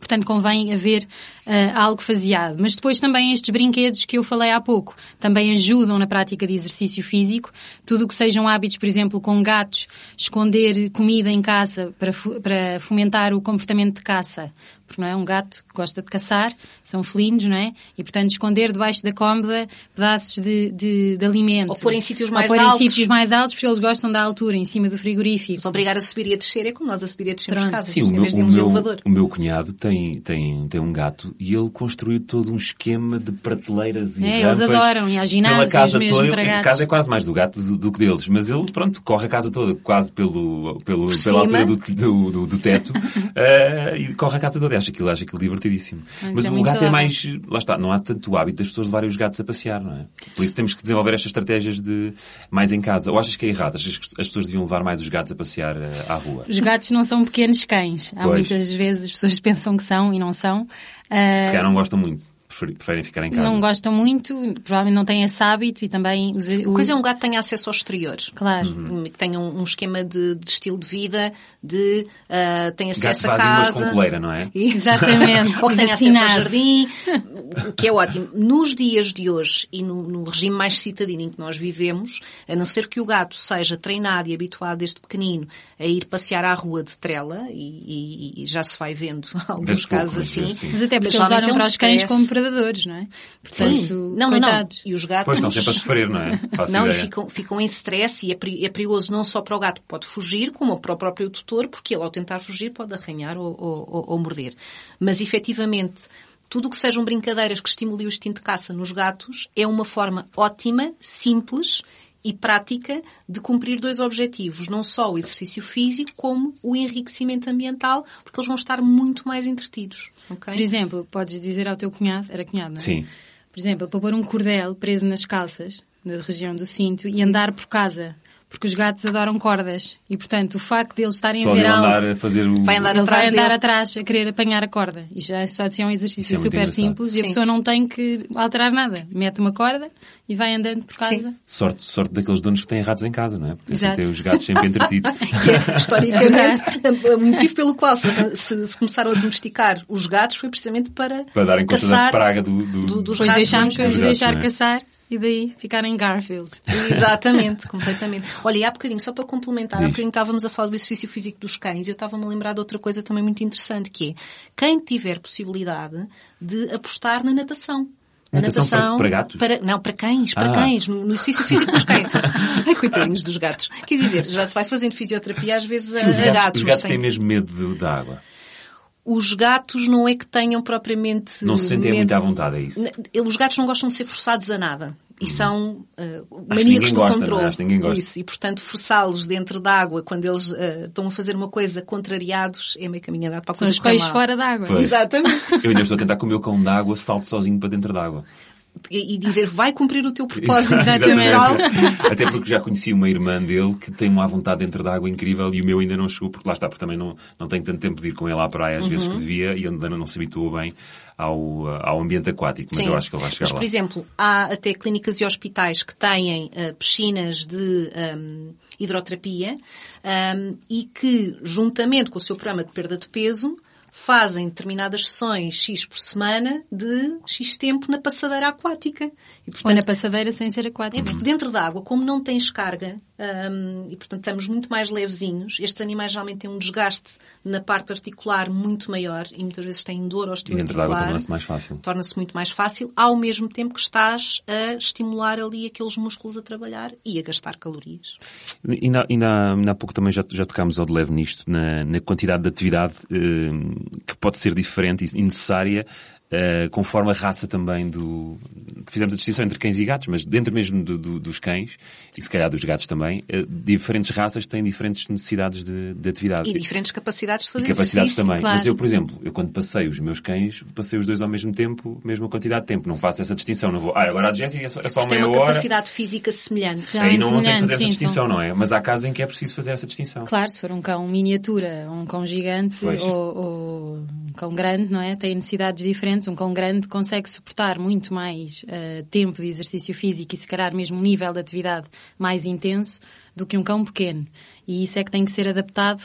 Portanto, convém haver ah, algo faseado. Mas depois também estes brinquedos que eu falei há pouco também ajudam na prática de exercício físico. Tudo o que sejam hábitos, por exemplo, com gatos, esconder comida em casa para, para fomentar o comportamento de caça. Porque não é um gato que gosta de caçar, são felinos, não é? E, portanto, esconder debaixo da cômoda pedaços de, de, de alimento. Ou pôr em sítios Ou mais pôr altos. em sítios mais altos, porque eles gostam da altura, em cima do frigorífico. Os obrigar a subir e a descer é como nós a subir e a descermos Pronto. casas, Sim, o em meu, vez de irmos elevador. o meu cunhado tem, tem, tem um gato e ele construiu todo um esquema de prateleiras e É, rampas eles adoram, e há pela ginásios casa mesmo toda. para A gatos. casa é quase mais do gato do, do que deles, mas ele, pronto, corre a casa toda quase pelo, pelo, pela cima. altura do, do, do, do teto eh, e corre a casa toda. Acho aquilo, acho aquilo divertidíssimo. Mas Mas é o gato é saudável. mais, lá está, não há tanto hábito das pessoas levarem os gatos a passear, não é? Por isso temos que desenvolver estas estratégias de mais em casa. Ou achas que é errado? Achas que as pessoas deviam levar mais os gatos a passear eh, à rua? Os gatos não são pequenos cães. Há Pois. muitas vezes as pessoas pensam que são e não são. Ah, Se calhar não gostam muito. Preferem, ficar em casa. não gostam muito, provavelmente não têm esse hábito e também os, A coisa é um gato que tenha acesso ao exterior. Claro. Uhum. Que tenha um, um esquema de, de estilo de vida, de uh, tem Gato acesso a de mas casa. com coleira, não é? Exatamente. Ou que tenha acesso ao jardim, o que é ótimo. Nos dias de hoje e no, no regime mais citadino em que nós vivemos, a não ser que o gato seja treinado e habituado desde pequenino a ir passear à rua de trela, e, e- e já se vai vendo alguns pouco, casos mas assim. vê-se, sim. Mas até porque eles olham para os cães como predadores, não é? Portanto, Sim. Não, não, não. E os gatos... Pois estão sempre a sofrer, não é? Faço Não, e ideia. ficam, ficam em stress e é, é perigoso não só para o gato que pode fugir, como para o próprio tutor, porque ele ao tentar fugir pode arranhar ou, ou- ou- ou morder. Mas efetivamente, tudo o que sejam brincadeiras que estimulem o instinto de caça nos gatos é uma forma ótima, simples e prática de cumprir dois objetivos, não só o exercício físico, como o enriquecimento ambiental, porque eles vão estar muito mais entretidos. ok? Por exemplo, podes dizer ao teu cunhado, era cunhado, não é? Sim. Por exemplo, para pôr um cordel preso nas calças, na região do cinto, e andar por casa. Porque os gatos adoram cordas. E, portanto, o facto de eles estarem Só a ver algo... andar a fazer o... Vai andar Ele atrás vai andar atrás a querer apanhar a corda. E já só de ser um exercício é super simples e a Sim. pessoa não tem que alterar nada. Mete uma corda e vai andando por casa. Sim. Sorte, sorte daqueles donos que têm ratos em casa, não é? Porque assim têm os gatos sempre entretidos. é, historicamente, o motivo pelo qual se, se- começaram a domesticar os gatos foi precisamente para, Para darem conta da praga do... do- do- dos Depois ratos deixar é? caçar e daí ficar em Garfield. Exatamente, completamente. Olha, e há bocadinho, só para complementar, há Diz. bocadinho estávamos a falar do exercício físico dos cães e eu estava-me a lembrar de outra coisa também muito interessante, que é quem tiver possibilidade de apostar na natação. A Natação para- para gatos? não, para cães, para Ah. cães, no, no exercício físico dos cães. Ai, coitadinhos dos gatos. Quer dizer, já se vai fazendo fisioterapia às vezes Sim, a, os a gatos, gatos. os gatos têm mesmo medo do- da água. Os gatos não é que tenham propriamente. Não se sentem medo. muito à vontade, é isso? Os gatos não gostam de ser forçados a nada. E são uh, maníacos ninguém do gosta, não é? controle. Isso. E, portanto, forçá-los dentro da água quando eles uh, estão a fazer uma coisa contrariados é meio caminho andado para a São coisa os correr peixes fora d'água. Pois. Exatamente. Eu ainda estou a tentar que o meu cão d'água salte sozinho para dentro d'água. E, e dizer, vai cumprir o teu propósito natural. Até porque já conheci uma irmã dele que tem uma vontade dentro da água incrível e o meu ainda não chegou, porque lá está, porque também não, não tenho tanto tempo de ir com ele à praia às vezes Uhum. que devia e ainda não se habituou bem ao, ao ambiente aquático. Mas Sim. eu acho que ele vai chegar Mas, lá. por exemplo, há até clínicas e hospitais que têm uh, piscinas de um, hidroterapia um, e que, juntamente com o seu programa de perda de peso, fazem determinadas sessões X por semana de X tempo na passadeira aquática. E, Ou na portanto, passadeira sem ser é aquática. porque dentro da água, como não tens carga, hum, e portanto estamos muito mais levezinhos, estes animais geralmente têm um desgaste na parte articular muito maior e muitas vezes têm dor E osteoarticular. água torna-se mais fácil. Torna-se muito mais fácil, ao mesmo tempo que estás a estimular ali aqueles músculos a trabalhar e a gastar calorias. Ainda, ainda há pouco também já, já tocámos ao de leve nisto, na, na quantidade de atividade eh, que pode ser diferente e necessária eh, conforme a raça também do... Fizemos a distinção entre cães e gatos, mas dentro mesmo do- do- dos cães, e se calhar dos gatos também, eh, diferentes raças têm diferentes necessidades de, de atividade. E diferentes capacidades de E fazer capacidades exercício. também. claro. Mas eu, por exemplo, eu quando passei os meus cães, passei os dois ao mesmo tempo, mesma quantidade de tempo. Não faço essa distinção. Não vou, ah, agora a Jessie é só, é só Tem meia uma hora. capacidade física semelhante. Realmente Aí não, não tem que fazer semelhante, essa sim, distinção, são- não é? Mas há casos em que é preciso fazer essa distinção. Claro, se for um cão miniatura, um cão gigante ou, ou um cão grande, não é? Tem necessidades diferentes. Um cão grande consegue suportar muito mais eh, tempo de exercício físico e se calhar mesmo um nível de atividade mais intenso do que um cão pequeno. E isso é que tem que ser adaptado.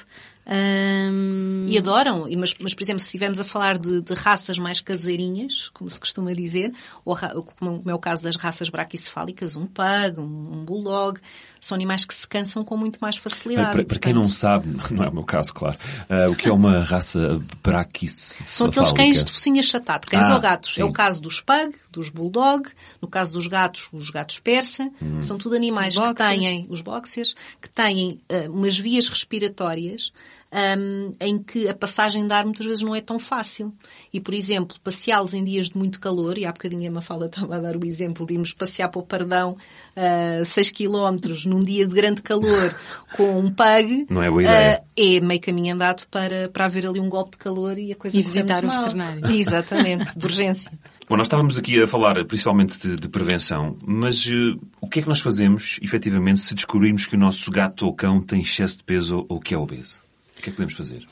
Hum, E adoram, mas, mas por exemplo, se estivermos a falar de, de raças mais caseirinhas, como se costuma dizer, ou como é o caso das raças braquicefálicas, um pug, um, um bulldog, são animais que se cansam com muito mais facilidade. Para, para quem não sabe, não é o meu caso, claro, ah, o que é uma raça braquis São aqueles cães de focinho achatado, cães Ah, ou gatos. sim. É o caso dos pug, dos bulldog, no caso dos gatos, os gatos persa. São tudo animais Os que boxers. têm, os boxers, que têm ah, umas vias respiratórias um, em que a passagem de ar muitas vezes não é tão fácil. E, por exemplo, passeá-los em dias de muito calor, e há bocadinho a Mafalda estava a dar o exemplo de irmos passear para o Pardão uh, 6 km num dia de grande calor com um pug, não é, boa ideia. Uh, é meio caminho andado para, para haver ali um golpe de calor e a coisa e visitar o veterinário. Exatamente, de urgência. Bom, nós estávamos aqui a falar principalmente de, de prevenção, mas uh, o que é que nós fazemos, efetivamente, se descobrirmos que o nosso gato ou cão tem excesso de peso ou que é obeso? Que é que podemos fazer?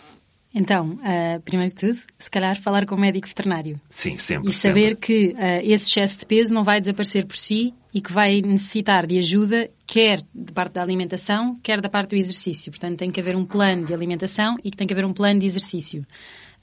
Então, uh, primeiro que tudo, se calhar falar com o médico veterinário. Sim, sempre. E saber sempre. que uh, esse excesso de peso não vai desaparecer por si e que vai necessitar de ajuda, quer de parte da alimentação, quer da parte do exercício. Portanto, tem que haver um plano de alimentação e que tem que haver um plano de exercício.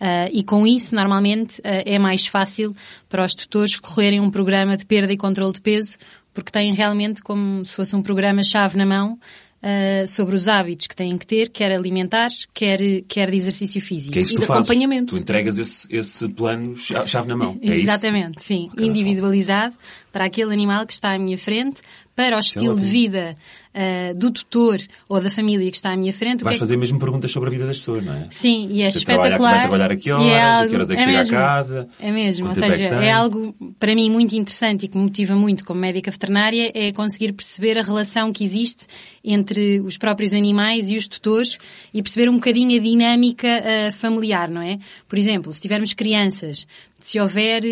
Uh, e com isso, normalmente, é mais fácil para os tutores correrem um programa de perda e controle de peso, porque têm realmente como se fosse um programa-chave na mão uh, sobre os hábitos que têm que ter, quer alimentares, quer, quer de exercício físico. É e de fazes. acompanhamento. Tu entregas esse, esse plano chave na mão. É Exatamente, isso? sim. Individualizado para aquele animal que está à minha frente, para o é estilo de vida uh, do tutor ou da família que está à minha frente. Vais que é fazer mesmo perguntas sobre a vida das pessoas, não é? Sim, e é Você espetacular. Trabalha, vai trabalhar a que horas, é algo, a que horas é que é chega mesmo, a casa. É mesmo, ou é seja, que é, tem. algo para mim muito interessante e que me motiva muito como médica veterinária é conseguir perceber a relação que existe entre os próprios animais e os tutores e perceber um bocadinho a dinâmica uh, familiar, não é? Por exemplo, se tivermos crianças, se houver,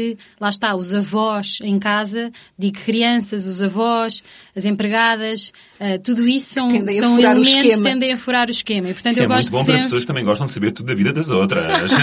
lá está, os avós em casa, digo crianças, os avós, as empregadas, uh, tudo isso são, Tendem são elementos que tendem a furar o esquema. E, portanto, Isso eu é muito gosto bom sempre... para pessoas que também gostam de saber tudo da vida das outras.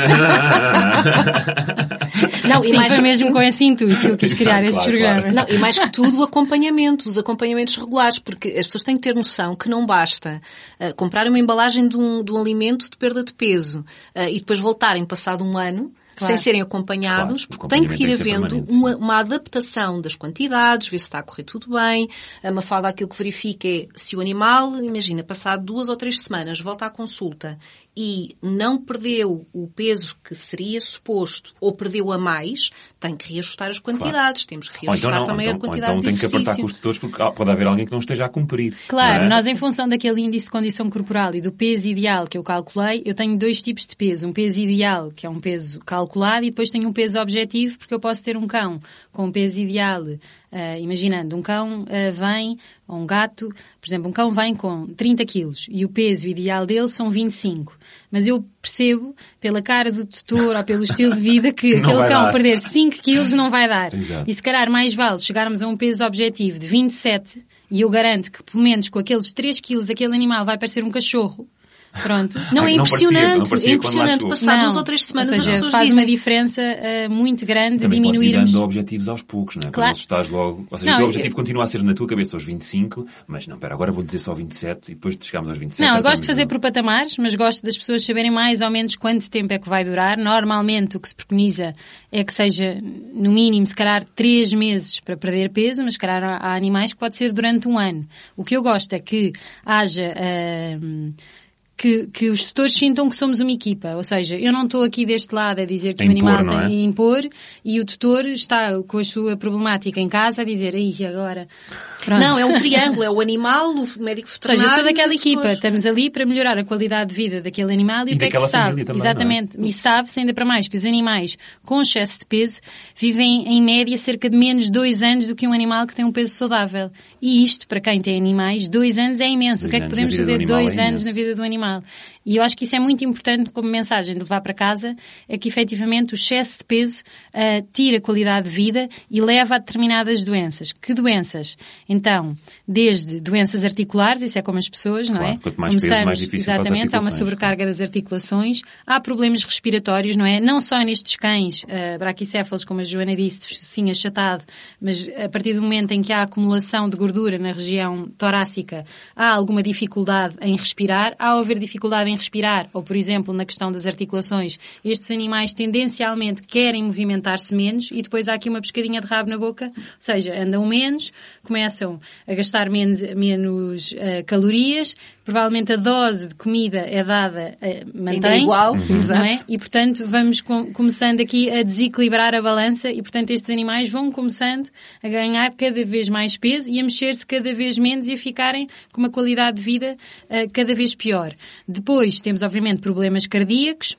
Não, e Sim, mais foi mesmo com esse intuito que eu quis criar esses claro, programas. Não, e mais que tudo o acompanhamento, os acompanhamentos regulares, porque as pessoas têm que ter noção que não basta uh, comprar uma embalagem de um, de um alimento de perda de peso uh, e depois voltarem passado um ano Claro. sem serem acompanhados, Claro, porque tem que ir havendo uma, uma adaptação das quantidades, ver se está a correr tudo bem. A Mafalda aquilo que verifica é se o animal, imagina, passado duas ou três semanas, volta à consulta e não perdeu o peso que seria suposto ou perdeu a mais, tem que reajustar as quantidades. Temos que Ou reajustar então, não, também então, a ou quantidade então de tem que apertar exercício. com os tutores porque pode haver alguém que não esteja a cumprir. Claro, não é? nós em função daquele índice de condição corporal e do peso ideal que eu calculei, eu tenho dois tipos de peso. Um peso ideal, que é um peso calculado, e depois tenho um peso objetivo, porque eu posso ter um cão com um peso ideal, ah, imaginando, um cão ah, vem, ou um gato, por exemplo, um cão vem com 30 quilos e o peso ideal dele são 25. Mas eu percebo, pela cara do tutor ou pelo estilo de vida, que Não aquele cão dar. perder 5 quilos não vai dar. Exato. E se calhar mais vale chegarmos a um peso objetivo de 27 e eu garanto que pelo menos com aqueles 3 quilos aquele animal vai parecer um cachorro. Pronto. Não, Ai, é não parecia, impressionante. não parecia é impressionante. Passar duas ou três semanas ou seja, as pessoas faz dizem. uma diferença eh, muito grande Também podes ir diminuirmos. dando objetivos aos poucos, não é? Claro. Quando estás logo... Ou seja, Não, o teu eu- objetivo continua a ser na tua cabeça aos 25, mas não, pera, agora vou dizer só 27 e depois chegamos aos 27. Não, eu gosto de fazer por patamares, mas gosto das pessoas saberem mais ou menos quanto tempo é que vai durar. Normalmente o que se preconiza é que seja, no mínimo, se calhar, três meses para perder peso, mas se calhar há animais que pode ser durante um ano. O que eu gosto é que haja... ahm, que, que os tutores sintam que somos uma equipa. Ou seja, eu não estou aqui deste lado a dizer que A o impor, animal não é? tem a impor e o tutor está com a sua problemática em casa a dizer, aí agora. Pronto. Não, é um triângulo. É o animal, o médico Ou veterinário. seja, eu sou e daquela o equipa, tutor. estamos ali para melhorar a qualidade de vida daquele animal e, E o que é que daquela se sabe. também, Exatamente. E sabe-se ainda para mais que os animais com excesso de peso vivem em média cerca de menos dois anos do que um animal que tem um peso saudável. E isto, para quem tem animais, dois anos é imenso. Dois o que é que podemos fazer animal dois é anos na vida do animal? mal. E eu acho que isso é muito importante como mensagem de levar para casa, é que efetivamente o excesso de peso ah, tira a qualidade de vida e leva a determinadas doenças. Que doenças? Então, desde doenças articulares, isso é como as pessoas, não Claro, é? quanto mais peso, Começamos, mais difícil Exatamente, há uma sobrecarga das articulações, há problemas respiratórios, não é? Não só nestes cães ah, braquicéfalos, como a Joana disse, de focinho achatado, mas a partir do momento em que há acumulação de gordura na região torácica, há alguma dificuldade em respirar. Ao haver dificuldade em respirar, ou por exemplo na questão das articulações, estes animais tendencialmente querem movimentar-se menos e depois há aqui uma pescadinha de rabo na boca, ou seja, andam menos, começam a gastar menos, menos ah, calorias, provavelmente a dose de comida é dada, uh, mantém igual, uhum. não é? E portanto vamos com, começando aqui a desequilibrar a balança e portanto estes animais vão começando a ganhar cada vez mais peso e a mexer-se cada vez menos e a ficarem com uma qualidade de vida uh, cada vez pior. Depois temos obviamente problemas cardíacos,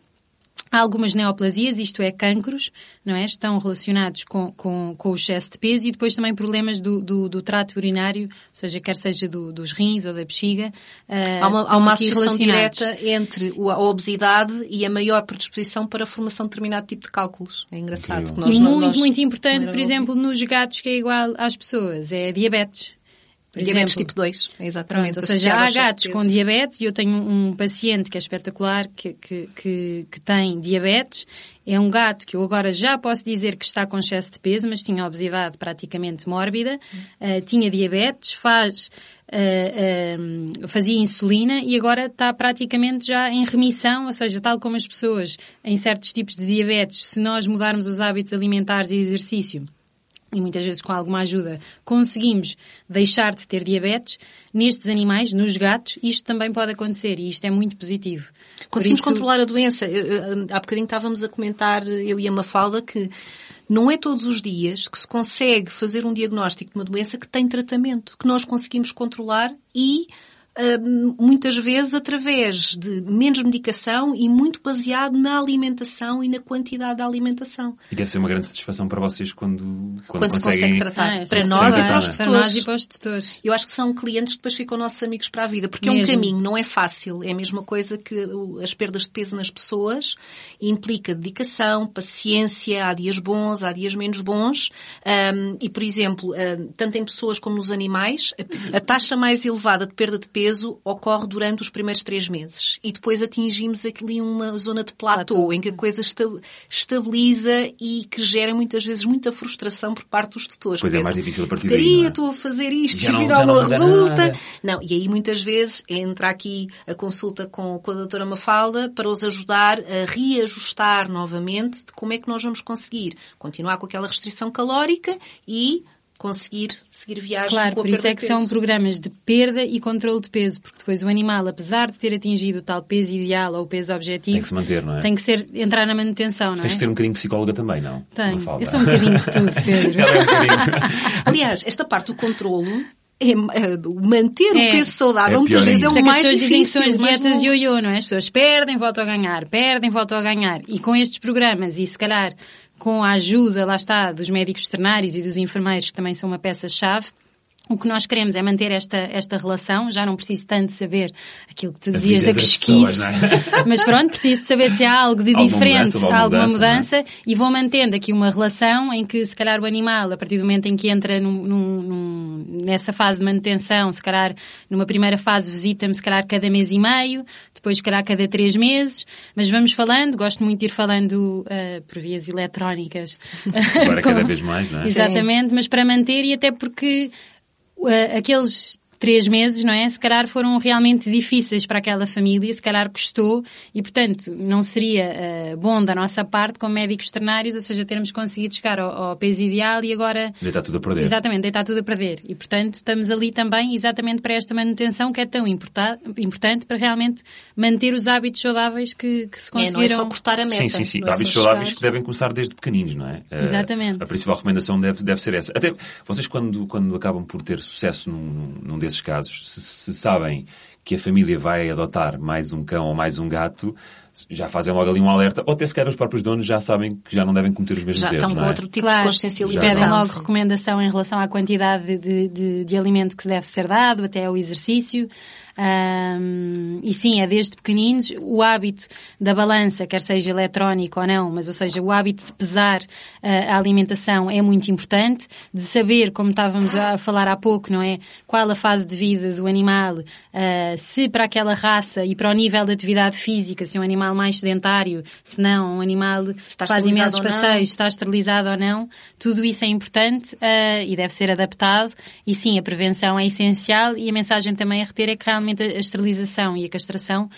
algumas neoplasias, isto é, cancros, não é? Estão relacionados com, com, com o excesso de peso e depois também problemas do, do, do trato urinário, ou seja, quer seja do, dos rins ou da bexiga. Uh, há uma, há uma associação direta entre a obesidade e a maior predisposição para a formação de determinado tipo de cálculos. É engraçado. Que nós, e muito, nós, muito importante, por exemplo, nos gatos que é igual às pessoas, é diabetes. Por diabetes exemplo. tipo 2, exatamente. Pronto, ou seja, há gatos com diabetes e eu tenho um paciente que é espetacular que, que, que, que, tem diabetes. É um gato que eu agora já posso dizer que está com excesso de peso, mas tinha obesidade praticamente mórbida, uh, tinha diabetes, faz, uh, uh, fazia insulina e agora está praticamente já em remissão, ou seja, tal como as pessoas em certos tipos de diabetes, se nós mudarmos os hábitos alimentares e exercício, e muitas vezes com alguma ajuda, conseguimos deixar de ter diabetes, nestes animais, nos gatos, isto também pode acontecer e isto é muito positivo. Conseguimos isso... controlar a doença. Há bocadinho estávamos a comentar, eu e a Mafalda, que não é todos os dias que se consegue fazer um diagnóstico de uma doença que tem tratamento, que nós conseguimos controlar e muitas vezes através de menos medicação e muito baseado na alimentação e na quantidade da alimentação. E deve ser uma grande satisfação para vocês quando, quando, quando conseguem... se consegue tratar. Ah, para nós e para os tutores. Para nós e para os tutores. Eu acho que são clientes que depois ficam nossos amigos para a vida, porque Mesmo. é um caminho, não é fácil. É a mesma coisa que as perdas de peso nas pessoas implica dedicação, paciência, há dias bons, há dias menos bons. Um, e, por exemplo, um, tanto em pessoas como nos animais, a taxa mais elevada de perda de peso peso ocorre durante os primeiros três meses e depois atingimos ali uma zona de platô, em que a coisa estabiliza e que gera muitas vezes muita frustração por parte dos tutores. Pois é mais difícil a partir daí. É? estou a fazer isto e afinal não, não resulta. Não, e aí muitas vezes entra aqui a consulta com, com a doutora Mafalda para os ajudar a reajustar novamente de como é que nós vamos conseguir continuar com aquela restrição calórica e conseguir seguir viagem claro, com a por isso é que são programas de perda e controle de peso, porque depois o animal, apesar de ter atingido o tal peso ideal ou o peso objetivo, tem que se manter, não é? Tem que ser, entrar na manutenção, não é? Tens de ser um bocadinho psicóloga também, não? Tem. Eu sou um bocadinho de tudo, Pedro. é um Aliás, esta parte do controlo é, é, manter é. o peso saudável é muitas vezes é o mais difícil. São as dietas de ioiô, não é? As pessoas perdem, voltam a ganhar, perdem, voltam a ganhar. E com estes programas, e se calhar com a ajuda, lá está, dos médicos veterinários e dos enfermeiros, que também são uma peça-chave, o que nós queremos é manter esta, esta relação. Já não preciso tanto saber aquilo que tu dizias da pesquisa. É? Mas pronto, preciso de saber se há algo de alguma diferente, mudança, alguma, alguma mudança, é? e vou mantendo aqui uma relação em que, se calhar, o animal, a partir do momento em que entra num, num, nessa fase de manutenção, se calhar, numa primeira fase visita-me, se calhar, cada mês e meio, depois, se calhar, cada três meses, mas vamos falando, gosto muito de ir falando uh, por vias eletrónicas. Agora cada vez mais, não é? Exatamente, Sim. mas para manter e até porque uh, aqueles três meses, não é? Se calhar foram realmente difíceis para aquela família, se calhar custou e, portanto, não seria uh, bom da nossa parte, como médicos veterinários, ou seja, termos conseguido chegar ao, ao peso ideal e agora... Deitar tudo a perder. Exatamente, deitar tudo a perder. E, portanto, estamos ali também exatamente para esta manutenção que é tão importante para realmente manter os hábitos saudáveis que, que se conseguiram... É, não é só cortar a meta. Sim, sim, sim. É hábitos saudáveis que devem começar desde pequeninos, não é? Eh, exatamente. A, a principal recomendação deve, deve ser essa. Até vocês, quando, quando acabam por ter sucesso num, num desses casos, se, se sabem que a família vai adotar mais um cão ou mais um gato, já fazem logo ali um alerta, ou até sequer os próprios donos já sabem que já não devem cometer os mesmos já erros. Já estão com é? outro tipo claro, de consciencialização. Pedem logo recomendação em relação à quantidade de, de, de alimento que deve ser dado, até ao exercício. Um, e sim, é desde pequeninos o hábito da balança, quer seja eletrónico ou não, mas ou seja, o hábito de pesar uh, a alimentação é muito importante, de saber, como estávamos a falar há pouco, não é? Qual a fase de vida do animal, uh, se para aquela raça e para o nível de atividade física, se é um animal mais sedentário, se não, um animal está faz imensos passeios, está esterilizado ou não, tudo isso é importante uh, e deve ser adaptado. E sim, a prevenção é essencial e a mensagem também a reter é que realmente realmente a esterilização e a castração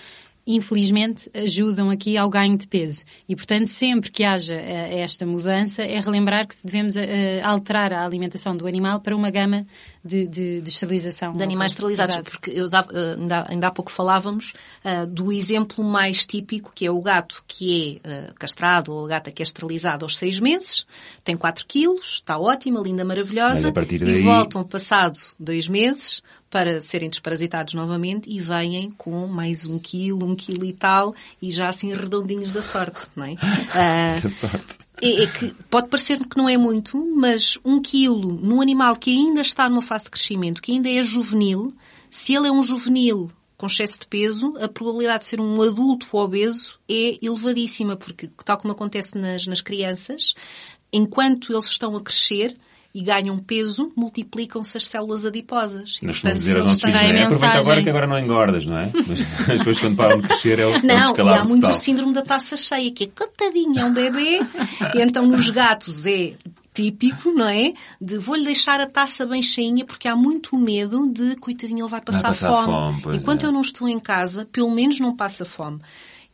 infelizmente, ajudam aqui ao ganho de peso. E, portanto, sempre que haja uh, esta mudança, é relembrar que devemos uh, alterar a alimentação do animal para uma gama de, de, de esterilização. De animais esterilizados, Exato. porque eu dava, eh, ainda, ainda há pouco falávamos uh, do exemplo mais típico, que é o gato que é uh, castrado ou a gata que é esterilizada aos seis meses, tem 4 quilos, está ótima, linda, maravilhosa, partir daí... e voltam passado dois meses para serem desparasitados novamente e vêm com mais um quilo, um quilo e tal, e já assim redondinhos da sorte, não é? Uh, Que sorte. É, é que pode parecer que não é muito, mas um quilo num animal que ainda está numa fase de crescimento, que ainda é juvenil, se ele é um juvenil com excesso de peso, a probabilidade de ser um adulto obeso é elevadíssima, porque tal como acontece nas, nas crianças, enquanto eles estão a crescer, e ganham peso, multiplicam-se as células adiposas. E, Nós portanto, dizer aos nossos filhos, é? aproveita agora que agora não engordas, não é? Mas depois quando param de crescer é o, é Não, e há muito o síndrome da taça cheia, que é coitadinho, é um bebê. e então nos gatos é típico, não é? De vou-lhe deixar a taça bem cheinha porque há muito medo de coitadinho ele vai passar, passar fome. fome, Enquanto é. eu não estou em casa, pelo menos não passa fome.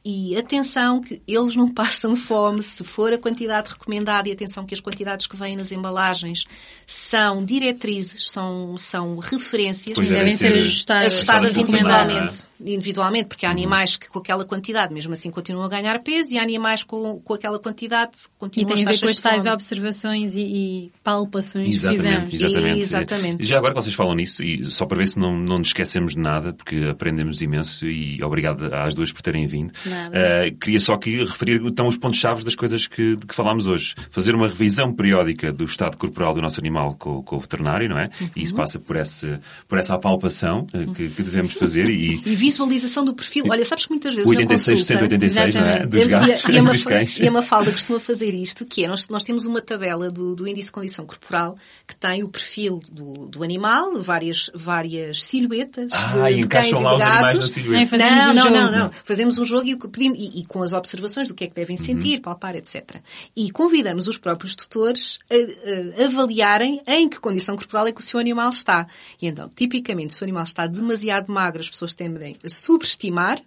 E atenção que eles não passam fome se for a quantidade recomendada e atenção que as quantidades que vêm nas embalagens são diretrizes, são, são referências Pois E devem ser ajustadas. ajustadas individualmente, individualmente, porque há Uhum. animais que com aquela quantidade, mesmo assim, continuam a ganhar peso e há animais com, com aquela quantidade E continuam tem a ver com as tais observações e, e palpações que Exatamente, fizemos. exatamente. Exatamente. Já agora que vocês falam nisso, e só para ver se não, não nos esquecemos de nada, porque aprendemos imenso e obrigado às duas por terem vindo. Eh, queria só aqui referir então os pontos-chave das coisas que, de que falámos hoje. Fazer uma revisão periódica do estado corporal do nosso animal com, com o veterinário, não é? E isso passa por, esse, por essa apalpação eh, que, que devemos fazer e, E visualização do perfil. Olha, sabes que muitas vezes 86, na consulta... 186, não é? Dos E a- gatos e a, e dos e a Mafalda costuma fazer isto, que é, nós, nós temos uma tabela do, do índice de condição corporal que tem o perfil do, do animal, várias, várias silhuetas Ah, de, e de cães encaixam e lá de os animais na gatos. fazemos não, um não, não, não. Fazemos um jogo e, o que pedimos, e, e com as observações do que é que devem sentir, palpar, etc. E convidamos os próprios tutores a, a avaliarem em que condição corporal é que o seu animal está. E então, tipicamente, se o animal está demasiado magro, as pessoas tendem subestimar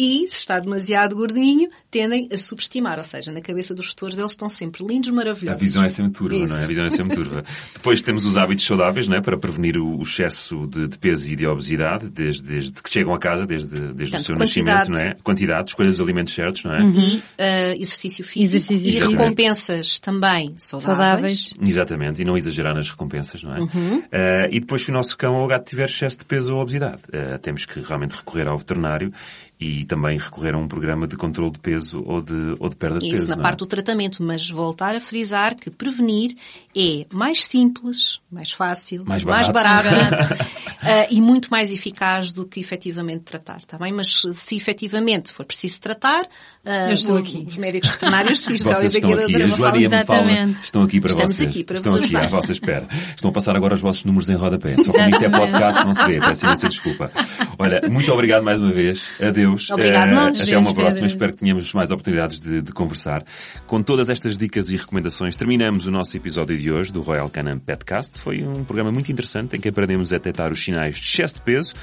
e se está demasiado gordinho, tendem a subestimar. Ou seja, na cabeça dos tutores eles estão sempre lindos, A maravilhosos. visão é sempre turva, Isso. não é? A visão é sempre turva. Depois temos os hábitos saudáveis, não é? Para prevenir o excesso de, de peso e de obesidade, desde, desde que chegam a casa, desde, desde o Portanto, seu quantidade. nascimento, não é? Quantidade, escolha dos alimentos certos, não é? E eh, exercício físico. Exercício e físico. recompensas também saudáveis. Saudáveis. Exatamente, e não exagerar nas recompensas, não é? Uhum. Eh, e depois, se o nosso cão ou gato tiver excesso de peso ou obesidade, eh, temos que realmente recorrer ao veterinário e também recorrer a um programa de controle de peso ou de, ou de perda de Isso peso. na não é? parte do tratamento, mas voltar a frisar que prevenir é mais simples, mais fácil, Mais barato, barato. eh, e muito mais eficaz do que efetivamente tratar, está bem? Mas se efetivamente for preciso tratar, estou os, aqui. os médicos veterinários, e Vocês estão aqui, a Joana e a Mafalda, Mafalda Exatamente. estão aqui para Estamos vocês. aqui para estão vos aqui à vossa espera. Estão a passar agora os vossos números em rodapé. Só como isto é podcast, não se vê. Peço imensa desculpa. Olha, muito obrigado mais uma vez. Adeus. Obrigado, nós. Até uma próxima. Pedro. Espero que tenhamos mais oportunidades de, de conversar. Com todas estas dicas e recomendações, terminamos o nosso episódio de hoje do Royal Canin Petcast. Foi um programa muito interessante em que aprendemos a detectar os de excesso de peso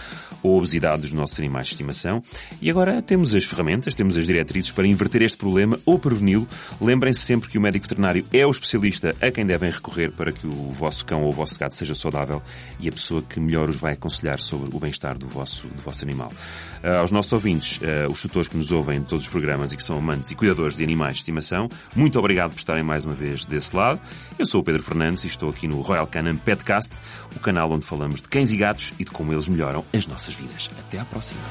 ou obesidade dos nossos animais de estimação. E agora temos as ferramentas, temos as diretrizes para inverter este problema ou preveni-lo. Lembrem-se sempre que o médico veterinário é o especialista a quem devem recorrer para que o vosso cão ou o vosso gato seja saudável e a pessoa que melhor os vai aconselhar sobre o bem-estar do vosso, do vosso animal. Ah, aos nossos ouvintes, ah, os tutores que nos ouvem em todos os programas e que são amantes e cuidadores de animais de estimação, muito obrigado por estarem mais uma vez desse lado. Eu sou o Pedro Fernandes e estou aqui no Royal Canin Petcast, o canal onde falamos de cães e gatos e de como eles melhoram as nossas vidas. Até à próxima.